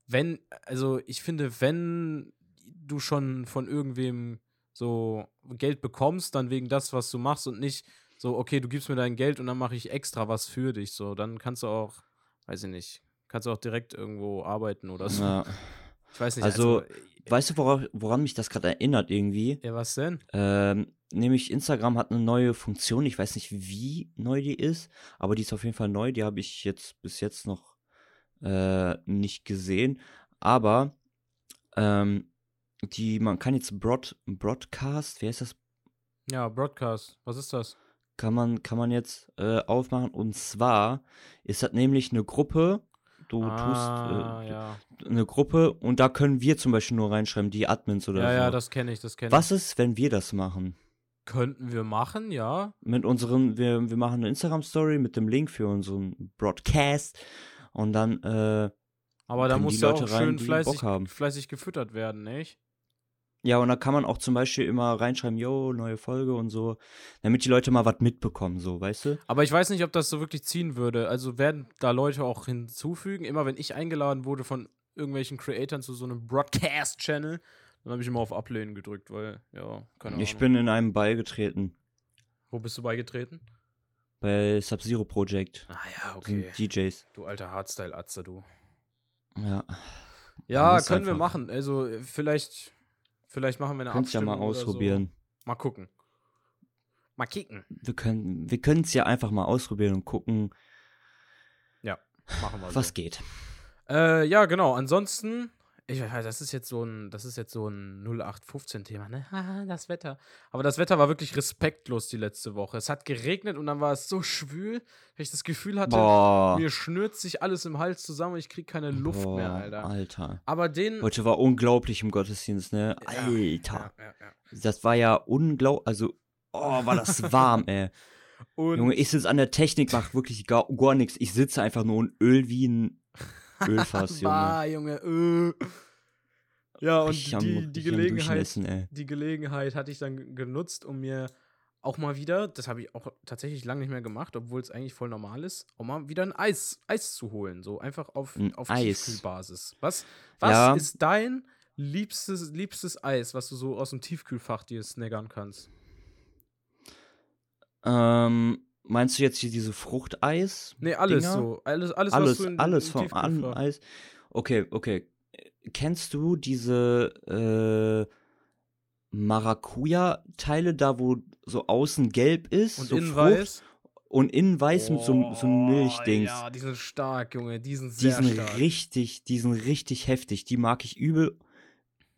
wenn, also ich finde, wenn du schon von irgendwem so Geld bekommst, dann wegen das, was du machst und nicht so, okay, du gibst mir dein Geld und dann mache ich extra was für dich. So, dann kannst du auch, weiß ich nicht, kannst du auch direkt irgendwo arbeiten oder so. Ja. Ich weiß nicht. Also, äh, Weißt du, woran, woran mich das gerade erinnert irgendwie? ja, was denn? Ähm, nämlich Instagram hat eine neue Funktion. Ich weiß nicht, wie neu die ist, aber die ist auf jeden Fall neu. Die habe ich jetzt bis jetzt noch äh, nicht gesehen. Aber ähm, die, man kann jetzt Broad, Broadcast, wie heißt das? Ja, Broadcast. Was ist das? Kann man, kann man jetzt äh, aufmachen. Und zwar ist das nämlich eine Gruppe. Du ah, tust äh, ja. eine Gruppe und da können wir zum Beispiel nur reinschreiben, die Admins oder Ja, so. ja, das kenne ich, das kenne ich. Was ist, wenn wir das machen? Könnten wir machen, ja? mit unseren, wir, wir machen eine Instagram-Story mit dem Link für unseren Broadcast und dann, äh, Aber da muss ja auch rein, schön fleißig, fleißig gefüttert werden, nicht? ja, und da kann man auch zum Beispiel immer reinschreiben, yo, neue Folge und so, damit die Leute mal was mitbekommen, so, weißt du? Aber ich weiß nicht, ob das so wirklich ziehen würde. Also werden da Leute auch hinzufügen. Immer wenn ich eingeladen wurde von irgendwelchen Creatoren zu so einem Broadcast-Channel, dann habe ich immer auf Ablehnen gedrückt, weil, ja, keine Ahnung. Ich bin in einem beigetreten, Wo bist du beigetreten? bei Sub-Zero Project, Ah ja, das sind okay. DJs, Du alter Hardstyle-Atze, du. ja. Ja, können wir machen. Also vielleicht, vielleicht machen wir eine Könnt's ja Abstimmung mal oder ausprobieren. So. Mal gucken. Mal kicken. Wir können, wir es ja einfach mal ausprobieren und gucken, Machen wir so. was geht. Äh, ja, genau. Ansonsten, ich, das ist jetzt so ein, das ist jetzt so ein 0815-Thema, ne? Haha, das Wetter. Aber das Wetter war wirklich respektlos die letzte Woche. Es hat geregnet und dann war es so schwül, dass ich das Gefühl hatte, Boah. mir schnürt sich alles im Hals zusammen und ich krieg keine Luft Boah, mehr, Alter. Alter. Aber den. Heute war unglaublich im Gottesdienst, ne? Alter. Ja, ja, ja. Das war ja unglaublich, also, oh, war das warm, ey. Und Junge, ich sitze an der Technik, mach wirklich gar, gar nichts. Ich sitze einfach nur und öl wie ein Ölfass, Junge. Bah, Junge. Äh. Ja, und Ich am- die, die Gelegenheit, die Gelegenheit hatte ich dann genutzt, um mir auch mal wieder, das habe ich auch tatsächlich lange nicht mehr gemacht, obwohl es eigentlich voll normal ist, auch mal wieder ein Eis, Eis zu holen. So einfach auf, Ein auf. Tiefkühlbasis. Was, was Ja. ist dein liebstes, liebstes Eis, was du so aus dem Tiefkühlfach dir snaggern kannst? Ähm, meinst du jetzt hier diese Fruchteis? Nee, alles Dinger? so. Alles, alles, Alles, was du in, alles vom an Eis. Okay, okay. Kennst du diese äh, Maracuja-Teile da, wo so außen gelb ist? Und so innen Frucht, weiß? Und innen weiß mit so, so einem Oh, Milchdings. Ja, die sind stark, Junge. Die sind Die sehr sind stark. richtig, die sind richtig heftig. Die mag ich übel,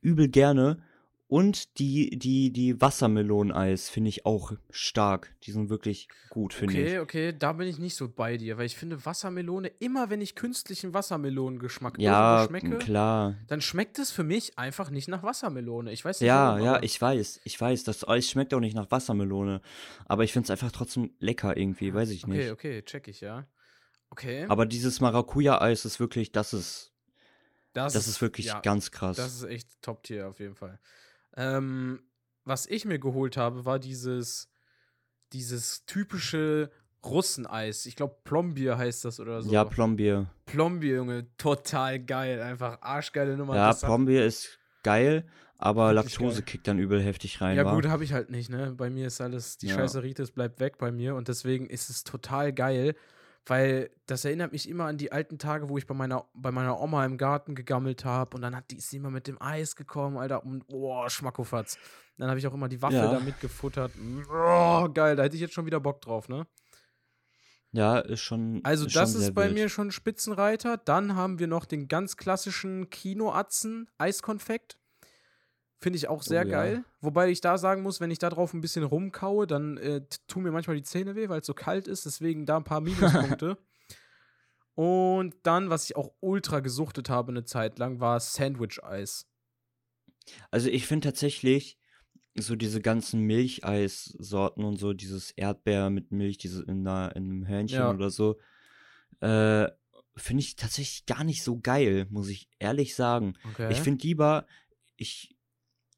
übel gerne. Und die, die, die Wassermeloneneis finde ich auch stark. Die sind wirklich gut, finde Okay, ich. okay, da bin ich nicht so bei dir, weil ich finde Wassermelone, immer wenn ich künstlichen Wassermelonengeschmack Ja, schmecke, klar. dann schmeckt es für mich einfach nicht nach Wassermelone. Ich weiß nicht Ja, warum, ja, ich weiß, ich weiß, das Eis schmeckt auch nicht nach Wassermelone. Aber ich finde es einfach trotzdem lecker irgendwie, weiß ich Okay, nicht. okay, check ich, ja. Okay. Aber dieses Maracuja-Eis ist wirklich, das ist, das, ist wirklich ja, ganz krass. Das ist echt Top-Tier auf jeden Fall. Ähm, was ich mir geholt habe, war dieses, dieses typische Russeneis. Ich glaube, Plombier heißt das oder so. ja, Plombier. Plombier, Junge, total geil. Einfach arschgeile Nummer. Ja, hat- Plombier ist geil, aber Wirklich Laktose geil. kickt dann übel heftig rein. Ja, wa? gut, habe ich halt nicht, ne? Bei mir ist alles, die Ja. scheiße Ritis bleibt weg bei mir und deswegen ist es total geil, weil das erinnert mich immer an die alten Tage, wo ich bei meiner, bei meiner Oma im Garten gegammelt habe und dann hat die ist sie immer mit dem Eis gekommen, Alter, und boah, Schmackofatz. Dann habe ich auch immer die Waffel Ja. da mitgefuttert. Oh, geil, da hätte ich jetzt schon wieder Bock drauf, ne? Ja, ist schon. Also, ist das schon ist bei wild. mir schon Spitzenreiter. Dann haben wir noch den ganz klassischen Kinoatzen Eiskonfekt. Finde ich auch sehr Oh, ja. geil. Wobei ich da sagen muss, wenn ich da drauf ein bisschen rumkaue, dann äh, tun mir manchmal die Zähne weh, weil es so kalt ist. Deswegen da ein paar Minuspunkte. Und dann, was ich auch ultra gesuchtet habe eine Zeit lang, war Sandwich-Eis. Also ich finde tatsächlich so diese ganzen Milcheissorten und so, dieses Erdbeer mit Milch, diese in, einer, in einem Hörnchen Ja. oder so, äh, finde ich tatsächlich gar nicht so geil, muss ich ehrlich sagen. Okay. Ich finde lieber, ich,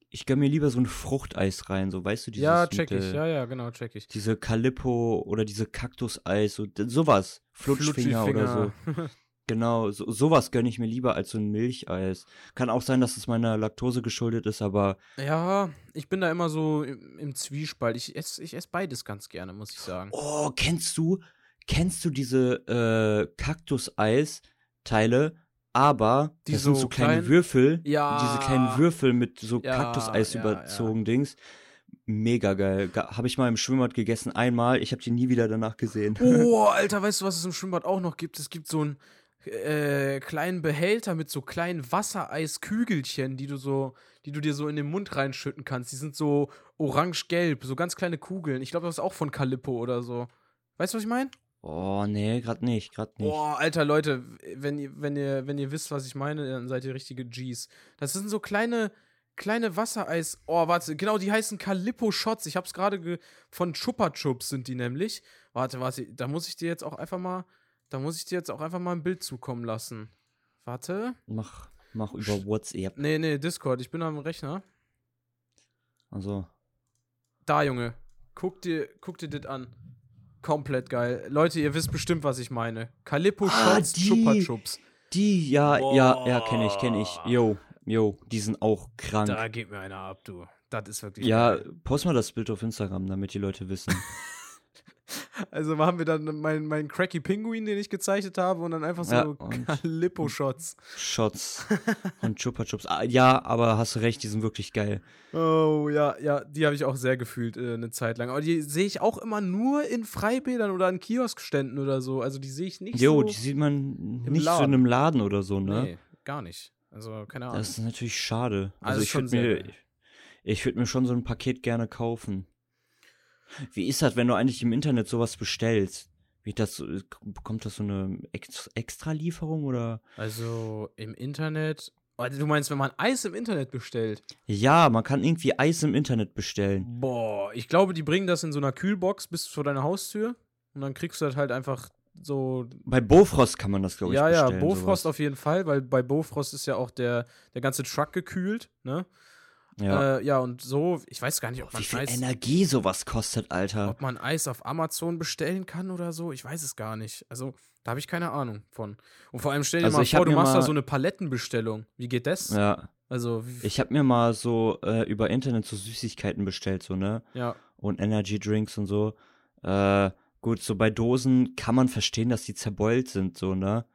ich gönn mir lieber so ein Fruchteis rein, so weißt du, dieses ja, mit, check ich. äh, Ja, ja, genau, check ich. diese Calippo oder diese Kaktuseis, so, sowas, Flutschfinger oder so. Genau, so, sowas gönne ich mir lieber als so ein Milcheis. Kann auch sein, dass es meiner Laktose geschuldet ist, aber Ja, ich bin da immer so im, im Zwiespalt. Ich esse ich ess beides ganz gerne, muss ich sagen. oh, kennst du, kennst du diese äh, Kaktuseis-Teile, aber Die das sind so so kleine klein- Würfel, Ja. diese kleinen Würfel mit so Ja, Kaktuseis ja, überzogen Dings. Mega geil. Habe ich mal im Schwimmbad gegessen, einmal. Ich habe die nie wieder danach gesehen. Oh, Alter, weißt du, was es im Schwimmbad auch noch gibt? Es gibt so einen äh, kleinen Behälter mit so kleinen Wassereiskügelchen, die du so, die du dir so in den Mund reinschütten kannst. Die sind so orange-gelb, so ganz kleine Kugeln. Ich glaube, das ist auch von Calippo oder so. Weißt du, was ich meine? Oh, nee, grad nicht, grad nicht. Boah, Alter, Leute, wenn ihr, wenn ihr, wenn ihr wisst, was ich meine, dann seid ihr richtige Gs. Das sind so kleine, kleine Wassereis. Oh, warte, genau, die heißen Calippo-Shots. Ich hab's gerade ge von Chupa Chups sind die nämlich. Warte, warte, da muss ich dir jetzt auch einfach mal, da muss ich dir jetzt auch einfach mal ein Bild zukommen lassen. Warte. Mach, mach über WhatsApp. Nee, nee, Discord, ich bin am Rechner. Also, Da, Junge. Guck dir, guck dir das an. Komplett geil. Leute, ihr wisst bestimmt, was ich meine. Calippo Ah, Shots, die. Chupa Chups. die, ja, ja, ja, kenne ich, kenne ich. Yo, yo, die sind auch krank. Da geht mir einer ab, du. Das ist wirklich. Ja, geil. post mal das Bild auf Instagram, damit die Leute wissen. Also machen wir dann meinen mein Cracky Pinguin, den ich gezeichnet habe, und dann einfach so Ja, Calippo-Shots. Shots und Chupa Chups. Ah, ja, aber hast du recht, die sind wirklich geil. Oh, ja, ja, die habe ich auch sehr gefühlt äh, eine Zeit lang. Aber die sehe ich auch immer nur in Freibädern oder an Kioskständen oder so. Also die sehe ich nicht Jo, so. die sieht man nicht so Laden. in einem Laden oder so, ne? Nee, gar nicht. Also, keine Ahnung. Das ist natürlich schade. Also Also ich würde mir, geil. ich würde mir schon so ein Paket gerne kaufen. Wie ist das, wenn du eigentlich im Internet sowas bestellst? Wie das, bekommt das so eine Ex Extra-Lieferung oder? Also im Internet. Also, du meinst, wenn man Eis im Internet bestellt? Ja, man kann irgendwie Eis im Internet bestellen. Boah, ich glaube, die bringen das in so einer Kühlbox bis vor deine Haustür. Und dann kriegst du das halt einfach so Bei Bofrost kann man das, glaube ich, ja, ja, bestellen. Bofrost sowas. auf jeden Fall, weil bei Bofrost ist ja auch der, der ganze Truck gekühlt, ne? Ja. Äh, ja, und so, ich weiß gar nicht, ob Wie man, viel Eis, Energie sowas kostet, Alter. ob man Eis auf Amazon bestellen kann oder so. Ich weiß es gar nicht. Also, da habe ich keine Ahnung von. Und vor allem stell dir Also mal ich vor, du machst da so eine Palettenbestellung. Wie geht das? Ja. Also, wie, Ich habe mir mal so äh, über Internet so Süßigkeiten bestellt, so, ne? ja. Und Energy Drinks und so. Äh, gut, so bei Dosen kann man verstehen, dass die zerbeult sind, so, ne?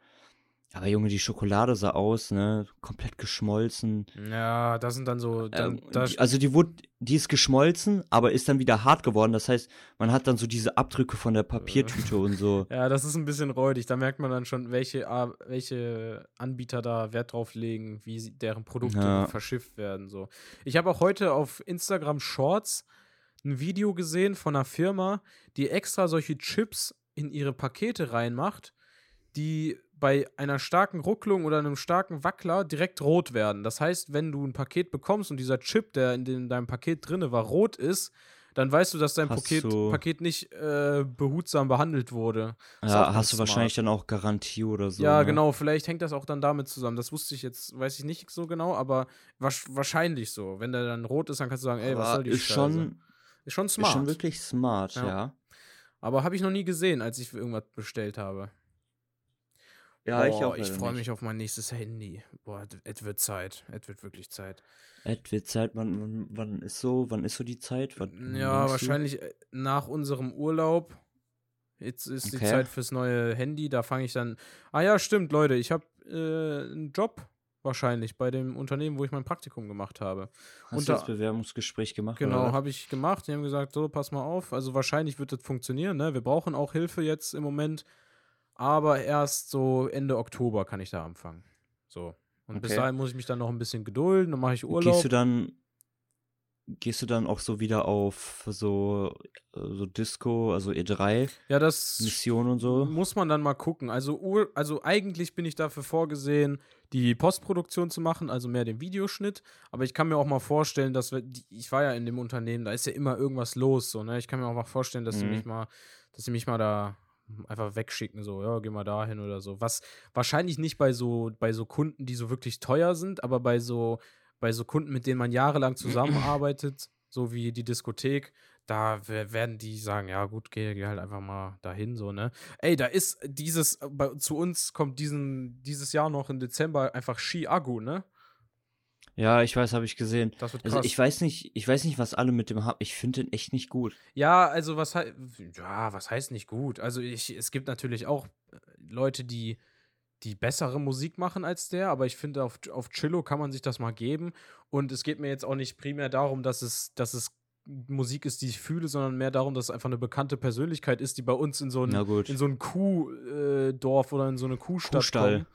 Aber Junge, die Schokolade sah aus, ne? Komplett geschmolzen. Ja, das sind dann so. Dann, Ähm, da, die, also die wurde, die ist geschmolzen, aber ist dann wieder hart geworden. Das heißt, man hat dann so diese Abdrücke von der Papiertüte und so. ja, das ist ein bisschen räudig. Da merkt man dann schon, welche, welche Anbieter da Wert drauf legen, wie deren Produkte Ja. verschifft werden. So. Ich habe auch heute auf Instagram Shorts ein Video gesehen von einer Firma, die extra solche Chips in ihre Pakete reinmacht, die bei einer starken Rucklung oder einem starken Wackler direkt rot werden. Das heißt, wenn du ein Paket bekommst und dieser Chip, der in, dem, deinem Paket drinne war, rot ist, dann weißt du, dass dein Paket, du- Paket nicht äh, behutsam behandelt wurde. Ist Ja, hast du smart. wahrscheinlich dann auch Garantie oder so. ja, ne? genau, vielleicht hängt das auch dann damit zusammen. Das wusste ich jetzt, weiß ich nicht so genau, aber wahrscheinlich so. Wenn der dann rot ist, dann kannst du sagen, ey, was Aber soll die ist Scheiße? schon, ist schon ist smart. schon wirklich smart, Ja. ja. aber habe ich noch nie gesehen, als ich irgendwas bestellt habe. Ja, ich Boah, auch. Ich freue mich auf mein nächstes Handy. Boah, es wird Zeit. Es wird wirklich Zeit. Es wird Zeit, wann, wann, wann ist so, wann ist so die Zeit? Wann, Ja, denkst du? wahrscheinlich äh, nach unserem Urlaub. Jetzt ist die Okay. Zeit fürs neue Handy. Da fange ich dann. Ah ja, stimmt, Leute. Ich habe äh, einen Job wahrscheinlich bei dem Unternehmen, wo ich mein Praktikum gemacht habe. Hast unter- du das Bewerbungsgespräch gemacht? Genau, habe ich gemacht. Die haben gesagt, so, pass mal auf. Also wahrscheinlich wird das funktionieren. Ne? Wir brauchen auch Hilfe jetzt im Moment. Aber erst so Ende Oktober kann ich da anfangen. So. Und bis Okay. dahin muss ich mich dann noch ein bisschen gedulden. Dann mache ich Urlaub. Gehst du dann, gehst du dann auch so wieder auf so, äh, so Disco, also E3 Ja, das Mission und so? muss man dann mal gucken. Also, also eigentlich bin ich dafür vorgesehen, die Postproduktion zu machen, also mehr den Videoschnitt. Aber ich kann mir auch mal vorstellen, dass wir, ich war ja in dem Unternehmen, da ist ja immer irgendwas los, so, ne? Ich kann mir auch mal vorstellen, dass sie Mhm. mich mal, dass sie mich mal da einfach wegschicken, so, ja, geh mal dahin oder so. Was wahrscheinlich nicht bei so, bei so Kunden, die so wirklich teuer sind, aber bei so, bei so Kunden, mit denen man jahrelang zusammenarbeitet, so wie die Diskothek, da wer- werden die sagen, ja gut, geh, geh halt einfach mal dahin, so, ne? Ey, da ist dieses, äh, bei, zu uns kommt diesen, dieses Jahr noch im Dezember einfach Ski-Agu, ne? Ja, ich weiß, habe ich gesehen. Das wird krass. Also ich weiß nicht, ich weiß nicht, was alle mit dem haben. Ich finde den echt nicht gut. Ja, also was heißt, ja, was heißt nicht gut? Also ich, es gibt natürlich auch äh, Leute, die, die bessere Musik machen als der, aber ich finde, auf, auf Chillo kann man sich das mal geben. Und es geht mir jetzt auch nicht primär darum, dass es, dass es Musik ist, die ich fühle, sondern mehr darum, dass es einfach eine bekannte Persönlichkeit ist, die bei uns in so ein, in so ein Kuhdorf oder in so eine Kuhstadt Kuhstall. kommen.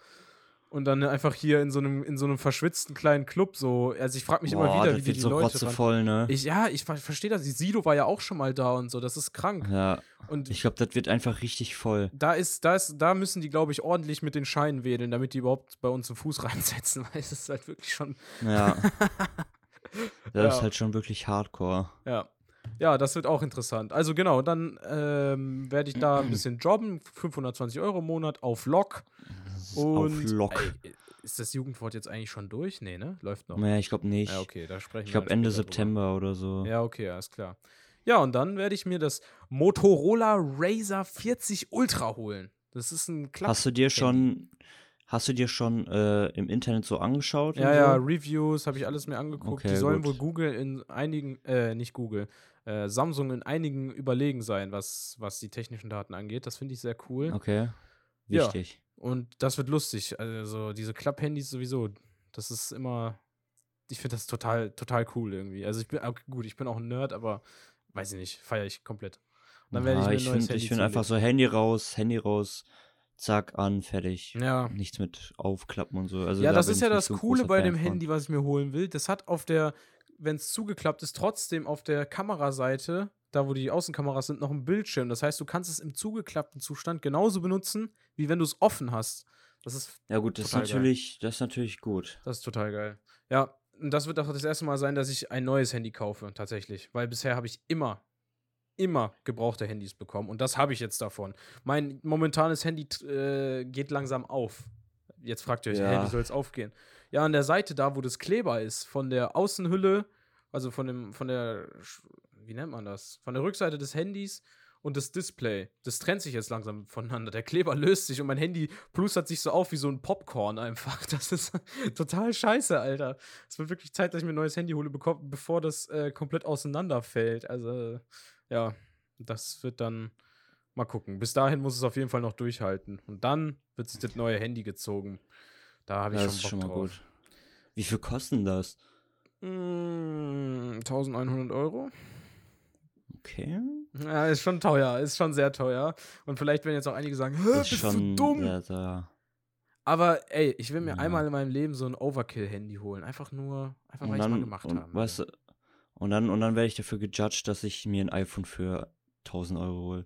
Und dann einfach hier in so einem, in so einem verschwitzten kleinen Club so. Also ich frage mich immer Boah, wieder, das wie die, die so Leute rotzevoll, ne? ich, ja, ich ver verstehe das. Sido war ja auch schon mal da und so. Das ist krank. ja, Und ich glaube, das wird einfach richtig voll. da ist, da ist, da müssen die, glaube ich, ordentlich mit den Scheinen wedeln, damit die überhaupt bei uns einen Fuß reinsetzen, weil es ist halt wirklich schon. Ja. das Ja. ist halt schon wirklich hardcore. Ja. Ja, das wird auch interessant. Also genau, dann ähm, werde ich da ein bisschen jobben. 520 Euro im Monat auf Lock. Und Auf Lock. Ey, ist das Jugendwort jetzt eigentlich schon durch? Nee, ne? Läuft noch. Naja, ich glaube nicht. Ja, okay, da sprechen Ich glaube Ende später drüber. September oder so. Ja, okay, alles klar. Ja, und dann werde ich mir das Motorola Razer 40 Ultra holen. Das ist ein Klapp Hast du dir schon, hast du dir schon äh, im Internet so angeschaut? Ja, ja, so? Reviews habe ich alles mir angeguckt. Okay, die sollen gut. wohl Google in einigen, äh, nicht Google, äh, Samsung in einigen überlegen sein, was, was die technischen Daten angeht. Das finde ich sehr cool. Okay. Wichtig. Und das wird lustig. Also diese Klapp-Handys sowieso, das ist immer, ich finde das total, total cool irgendwie. Also ich bin, auch- gut, ich bin auch ein Nerd, aber weiß ich nicht, feiere ich komplett. Und dann werde ich mir ein ich neues finde Handy ich find einfach zulegen. so Handy raus, Handy raus, zack, an, fertig. Ja. Nichts mit aufklappen und so. Also ja, da das ist ja das Coole bei dem. Handy, was ich mir holen will. Das hat auf der, wenn es zugeklappt ist, trotzdem auf der Kameraseite, da wo die Außenkameras sind, noch ein Bildschirm. Das heißt, du kannst es im zugeklappten Zustand genauso benutzen, wie wenn du es offen hast. Das ist, Ja gut, das ist Total geil. natürlich, das ist natürlich gut. das ist total geil. Ja, und das wird auch das erste Mal sein, dass ich ein neues Handy kaufe, tatsächlich. Weil bisher habe ich immer, immer gebrauchte Handys bekommen. Und das habe ich jetzt davon. Mein momentanes Handy äh, geht langsam auf. Jetzt fragt ihr euch, Ja. hey, wie soll es aufgehen? Ja, an der Seite da, wo das Kleber ist, von der Außenhülle, also von dem, von der, wie nennt man das? Von der Rückseite des Handys und das Display. Das trennt sich jetzt langsam voneinander. Der Kleber löst sich und mein Handy plustert sich so auf wie so ein Popcorn einfach. Das ist total scheiße, Alter. Es wird wirklich Zeit, dass ich mir ein neues Handy hole, bevor das äh, komplett auseinanderfällt. Also, ja, das wird dann mal gucken. Bis dahin muss es auf jeden Fall noch durchhalten. Und dann wird sich das neue Handy gezogen. Da habe ich Das ist schon schon Bock mal drauf. gut. Wie viel kosten das? Mm, 1100 Euro. Okay. Ja, ist schon teuer, ist schon sehr teuer. Und vielleicht werden jetzt auch einige sagen, Hä, Ist bist schon, du dumm? ja, da. Aber ey, ich will mir Ja. einmal in meinem Leben so ein Overkill-Handy holen. Einfach nur, einfach weil ich mal gemacht und, habe. weißt du, und dann, und dann werde ich dafür gejudged, dass ich mir ein iPhone für 1000 Euro hole.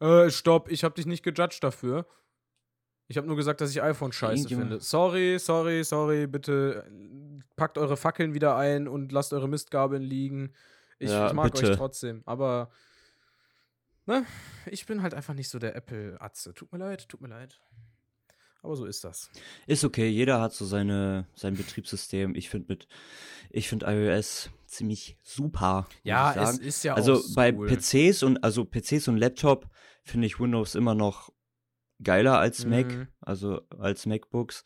Äh, stopp, ich habe dich nicht gejudged dafür. Ich habe nur gesagt, dass ich iPhone scheiße finde. Sorry, sorry, sorry, bitte äh, packt eure Fackeln wieder ein und lasst eure Mistgabeln liegen. Ich, Ja, ich mag bitte. euch trotzdem, aber ne, ich bin halt einfach nicht so der Apple-Atze. Tut mir leid, tut mir leid. Aber so ist das. Ist okay, jeder hat so seine, sein Betriebssystem. Ich finde mit, ich finde iOS ziemlich super. Ja, es ist ja also auch bei cool. PCs und also PCs und Laptop finde ich Windows immer noch geiler als Mhm. Mac, also als MacBooks.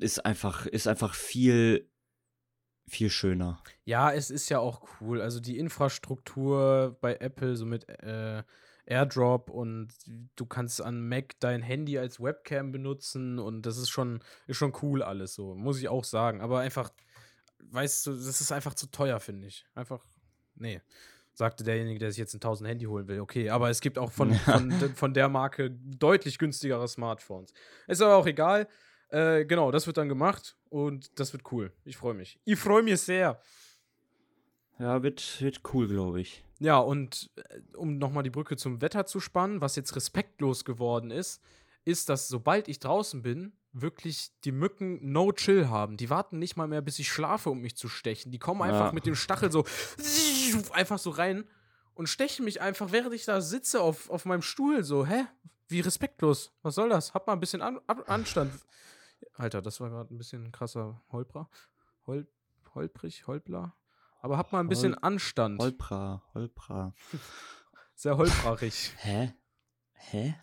Ist einfach, ist einfach viel, viel schöner. Ja, es ist ja auch cool. Also die Infrastruktur bei Apple, so mit äh, AirDrop und du kannst an Mac dein Handy als Webcam benutzen und das ist schon, ist schon cool alles so, muss ich auch sagen. Aber einfach, weißt du, das ist einfach zu teuer, finde ich. Einfach, nee. Sagte derjenige, der sich jetzt ein 1000 Handy holen will. Okay, aber es gibt auch von, von, von der Marke deutlich günstigere Smartphones. Ist aber auch egal. Äh, genau, das wird dann gemacht und das wird cool. Ich freue mich. Ich freue mich sehr. Ja, wird, wird cool, glaube ich. Ja, und äh, um nochmal die Brücke zum Wetter zu spannen, was jetzt respektlos geworden ist, ist, dass sobald ich draußen bin, wirklich die Mücken no chill haben. Die warten nicht mal mehr, bis ich schlafe, um mich zu stechen. Die kommen einfach Ja. mit dem Stachel so einfach so rein und stechen mich einfach, während ich da sitze auf, auf meinem Stuhl. So, hä? Wie respektlos. Was soll das? Hab mal ein bisschen An Ab Anstand. Alter, das war gerade ein bisschen krasser Holprer. Hol holprig, Holpler. Aber hab mal ein bisschen Hol- Anstand. Holpra, Holpra. Sehr holprarig. Hä? Hä?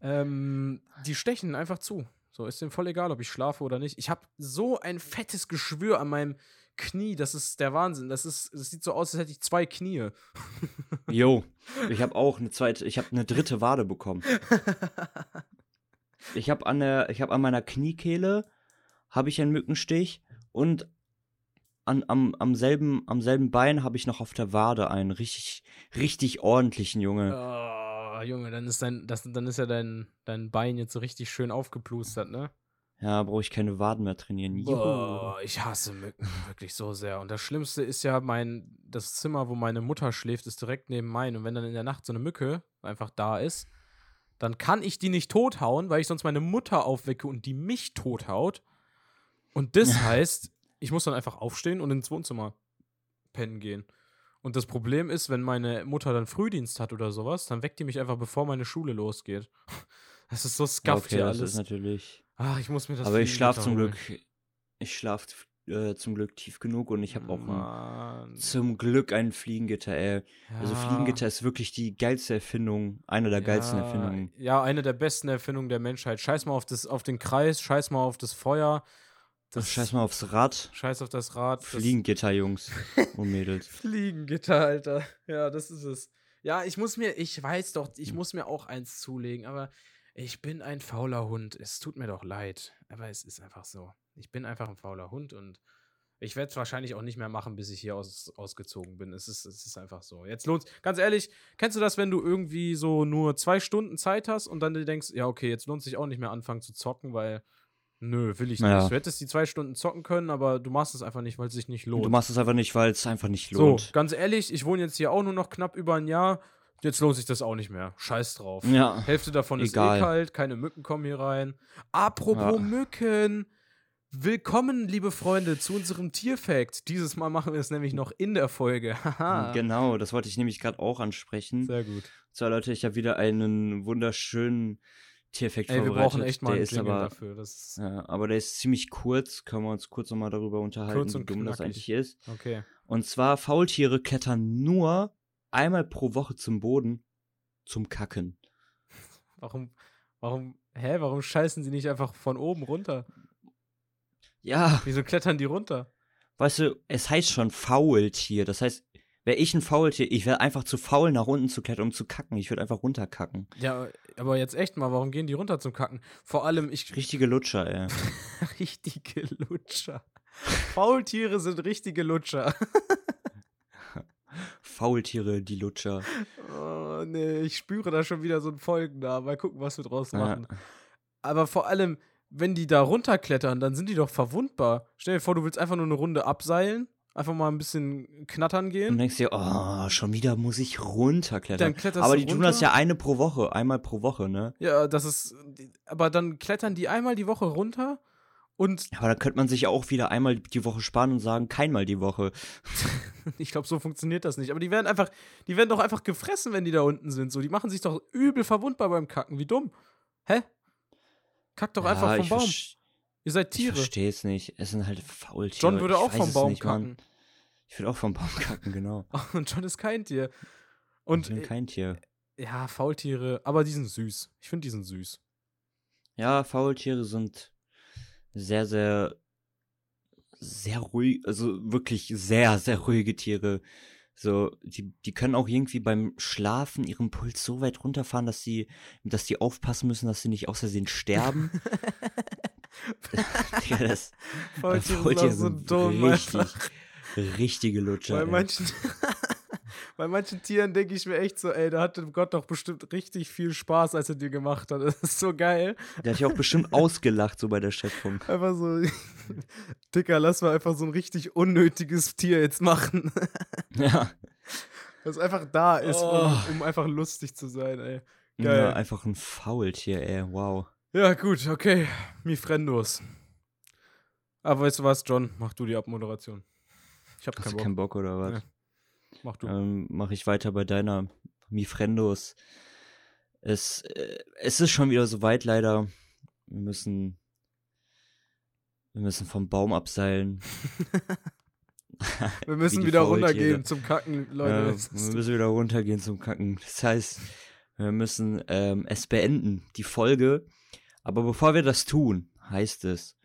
ähm, die stechen einfach zu. So, ist dem voll egal, ob ich schlafe oder nicht. Ich habe so ein fettes Geschwür an meinem Knie, das ist der Wahnsinn. Das ist, das sieht so aus, als hätte ich zwei Knie. Jo, ich habe auch eine zweite, ich habe eine dritte Wade bekommen. Ich habe an der, ich habe an meiner Kniekehle habe ich einen Mückenstich und an, am, am selben, am selben Bein habe ich noch auf der Wade einen richtig, richtig ordentlichen Junge. Oh, Junge, dann ist dein, das, dann ist ja dein, dein Bein jetzt so richtig schön aufgeplustert, ne? Ja, brauche ich keine Waden mehr trainieren. Juhu. Boah, ich hasse Mücken wirklich so sehr. Und das Schlimmste ist ja mein, das Zimmer, wo meine Mutter schläft, ist direkt neben meinem. Und wenn dann in der Nacht so eine Mücke einfach da ist, dann kann ich die nicht tothauen, weil ich sonst meine Mutter aufwecke und die mich tothaut. Und das heißt, ich muss dann einfach aufstehen und ins Wohnzimmer pennen gehen. Und das Problem ist, wenn meine Mutter dann Frühdienst hat oder sowas, dann weckt die mich einfach, bevor meine Schule losgeht. Das ist so Ja, scuffed okay, hier das alles. ist natürlich. Ach, ich muss mir das Aber ich schlafe zum. Glück, ich schlafe äh, zum Glück tief genug und ich habe auch ein, zum Glück ein Fliegengitter, ey. Also Ja. Fliegengitter ist wirklich die geilste Erfindung, eine der geilsten Ja, Erfindungen. Ja, eine der besten Erfindungen der Menschheit. Scheiß mal auf, das, auf den Kreis, scheiß mal auf das Feuer. Das, Scheiß mal aufs Rad. Scheiß auf das Rad. das- Fliegengitter, Jungs und Mädels. Fliegengitter, Alter. Ja, das ist es. Ja, ich muss mir, ich weiß doch, ich muss mir auch eins zulegen, aber ich bin ein fauler Hund. Es tut mir doch leid, aber es ist einfach so. Ich bin einfach ein fauler Hund und ich werde es wahrscheinlich auch nicht mehr machen, bis ich hier aus, ausgezogen bin. Es ist, es ist einfach so. Jetzt lohnt's. Ganz ehrlich, kennst du das, wenn du irgendwie so nur zwei Stunden Zeit hast und dann dir denkst, ja, okay, jetzt lohnt sich auch nicht mehr anfangen zu zocken, weil, nö, will ich nicht. Ja. Du hättest die zwei Stunden zocken können, aber du machst es einfach nicht, weil es sich nicht lohnt. Du machst es einfach nicht, weil es einfach nicht So, lohnt. ganz ehrlich, ich wohne jetzt hier auch nur noch knapp über ein Jahr. Jetzt lohnt sich das auch nicht mehr. Scheiß drauf. Ja. Hälfte davon ist Egal. eh kalt, keine Mücken kommen hier rein. Apropos Ja. Mücken. Willkommen, liebe Freunde, zu unserem Tierfact. Dieses Mal machen wir es nämlich noch in der Folge. Haha. Genau, das wollte ich nämlich gerade auch ansprechen. Sehr gut. So, Leute, ich habe wieder einen wunderschönen Tiereffekt Ey, wir vorbereitet. brauchen echt mal der einen ist Jingle aber, dafür. Das ist Ja, aber der ist ziemlich kurz. Können wir uns kurz nochmal darüber unterhalten, Kurz wie dumm das knackig. eigentlich ist. okay. Und zwar, Faultiere klettern nur einmal pro Woche zum Boden zum Kacken. Warum, warum, hä, warum scheißen sie nicht einfach von oben runter? Ja, Wieso klettern die runter? weißt du, es heißt schon Faultier. Das heißt, wäre ich ein Faultier, ich wäre einfach zu faul, nach unten zu klettern, um zu kacken. Ich würde einfach runterkacken. Ja, aber jetzt echt mal, warum gehen die runter zum Kacken? Vor allem, ich, Richtige Lutscher, ey. Richtige Lutscher. Faultiere sind richtige Lutscher. Faultiere, die Lutscher. Oh, nee, ich spüre da schon wieder so einen Folgennamen. Mal gucken, was wir draus Ja. machen. Aber vor allem, wenn die da runterklettern, dann sind die doch verwundbar. Stell dir vor, du willst einfach nur eine Runde abseilen, einfach mal ein bisschen knattern Und gehen. denkst dir, oh, schon wieder muss ich runterklettern. Dann kletterst Aber die tun runter. das ja eine pro Woche, einmal pro Woche, ne? Ja, das ist. Aber dann klettern die einmal die Woche runter und Aber da könnte man sich ja auch wieder einmal die Woche sparen und sagen, keinmal die Woche. ich glaube, so funktioniert das nicht. Aber die werden einfach, die werden doch einfach gefressen, wenn die da unten sind. So, die machen sich doch übel verwundbar beim Kacken. Wie dumm. Hä? Kack doch einfach vom ich Baum. Ihr seid Ich Tiere. verstehe es nicht. Es sind halt Faultiere. John würde Ich auch vom Baum nicht, Mann. kacken. Ich würde auch vom Baum kacken, genau. Und John ist kein Tier. Und Und ich bin äh, kein Tier. ja, Faultiere, aber die sind süß. Ich finde, die sind süß. Ja, Faultiere sind sehr, sehr, sehr ruhig, also wirklich sehr, sehr ruhige Tiere. So, die, die können auch irgendwie beim Schlafen ihren Puls so weit runterfahren, dass sie, dass die aufpassen müssen, dass sie nicht aus Versehen sterben. Digga, das, Faultiere, sind auch so sind dumm. richtig, einfach. richtige Lutscher. Bei manchen, bei manchen Tieren denke ich mir echt so, ey, da hatte Gott doch bestimmt richtig viel Spaß, als er dir gemacht hat. Das ist so geil. Der hat ja auch bestimmt ausgelacht, so bei der Schöpfung. Einfach so, Dicker, lass mal einfach so ein richtig unnötiges Tier jetzt machen. Ja. Das einfach da ist, um, Oh. um einfach lustig zu sein, ey. ja. Geil. Einfach ein Faultier, ey. Wow. Ja, gut, okay. Mi Frendos. Aber weißt du was, John? Mach du die Abmoderation. Ich hab Hast keinen du Bock. keinen Bock oder was? Nee. Mach du. Ähm, Mache ich weiter bei deiner Mifrendos. Es, äh, es ist schon wieder soweit, leider. Wir müssen. Wir müssen vom Baum abseilen. Wir müssen wieder runtergehen zum Kacken, Leute. Es wir müssen wieder runtergehen zum Kacken. Das heißt, wir müssen ähm, es beenden, die Folge. Aber bevor wir das tun, heißt es,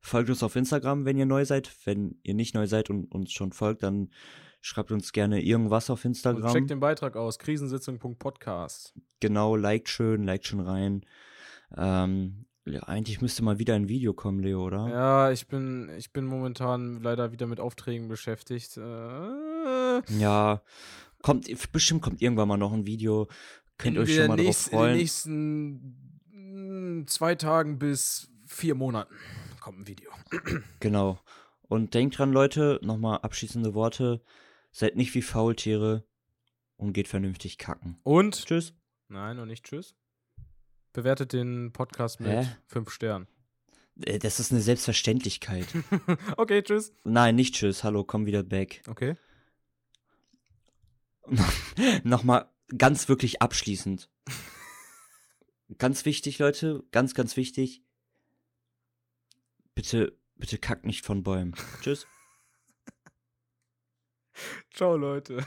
folgt uns auf Instagram, wenn ihr neu seid. Wenn ihr nicht neu seid und uns schon folgt, dann schreibt uns gerne irgendwas auf Und Instagram. checkt den Beitrag aus. Krisensitzung.podcast. Genau, liked schön, liked schon rein. Ähm, ja, eigentlich müsste mal wieder ein Video kommen, Leo, oder? Ja, ich bin, ich bin momentan leider wieder mit Aufträgen beschäftigt. Äh, Ja, kommt, bestimmt kommt irgendwann mal noch ein Video. Könnt in euch schon mal drauf nächst- In freuen. den nächsten mm, zwei Tagen bis vier Monaten kommt ein Video. Genau. Und denkt dran, Leute, nochmal abschließende Worte. Seid nicht wie Faultiere und geht vernünftig kacken. Und? Tschüss. Nein, und nicht tschüss. Bewertet den Podcast mit Hä? fünf Sternen. Äh, Das ist eine Selbstverständlichkeit. okay, tschüss. Nein, nicht tschüss. Hallo, komm wieder back. Okay. Nochmal ganz wirklich abschließend. ganz wichtig, Leute. Ganz, ganz wichtig. Bitte, bitte kackt nicht von Bäumen. Tschüss. Ciao, Leute.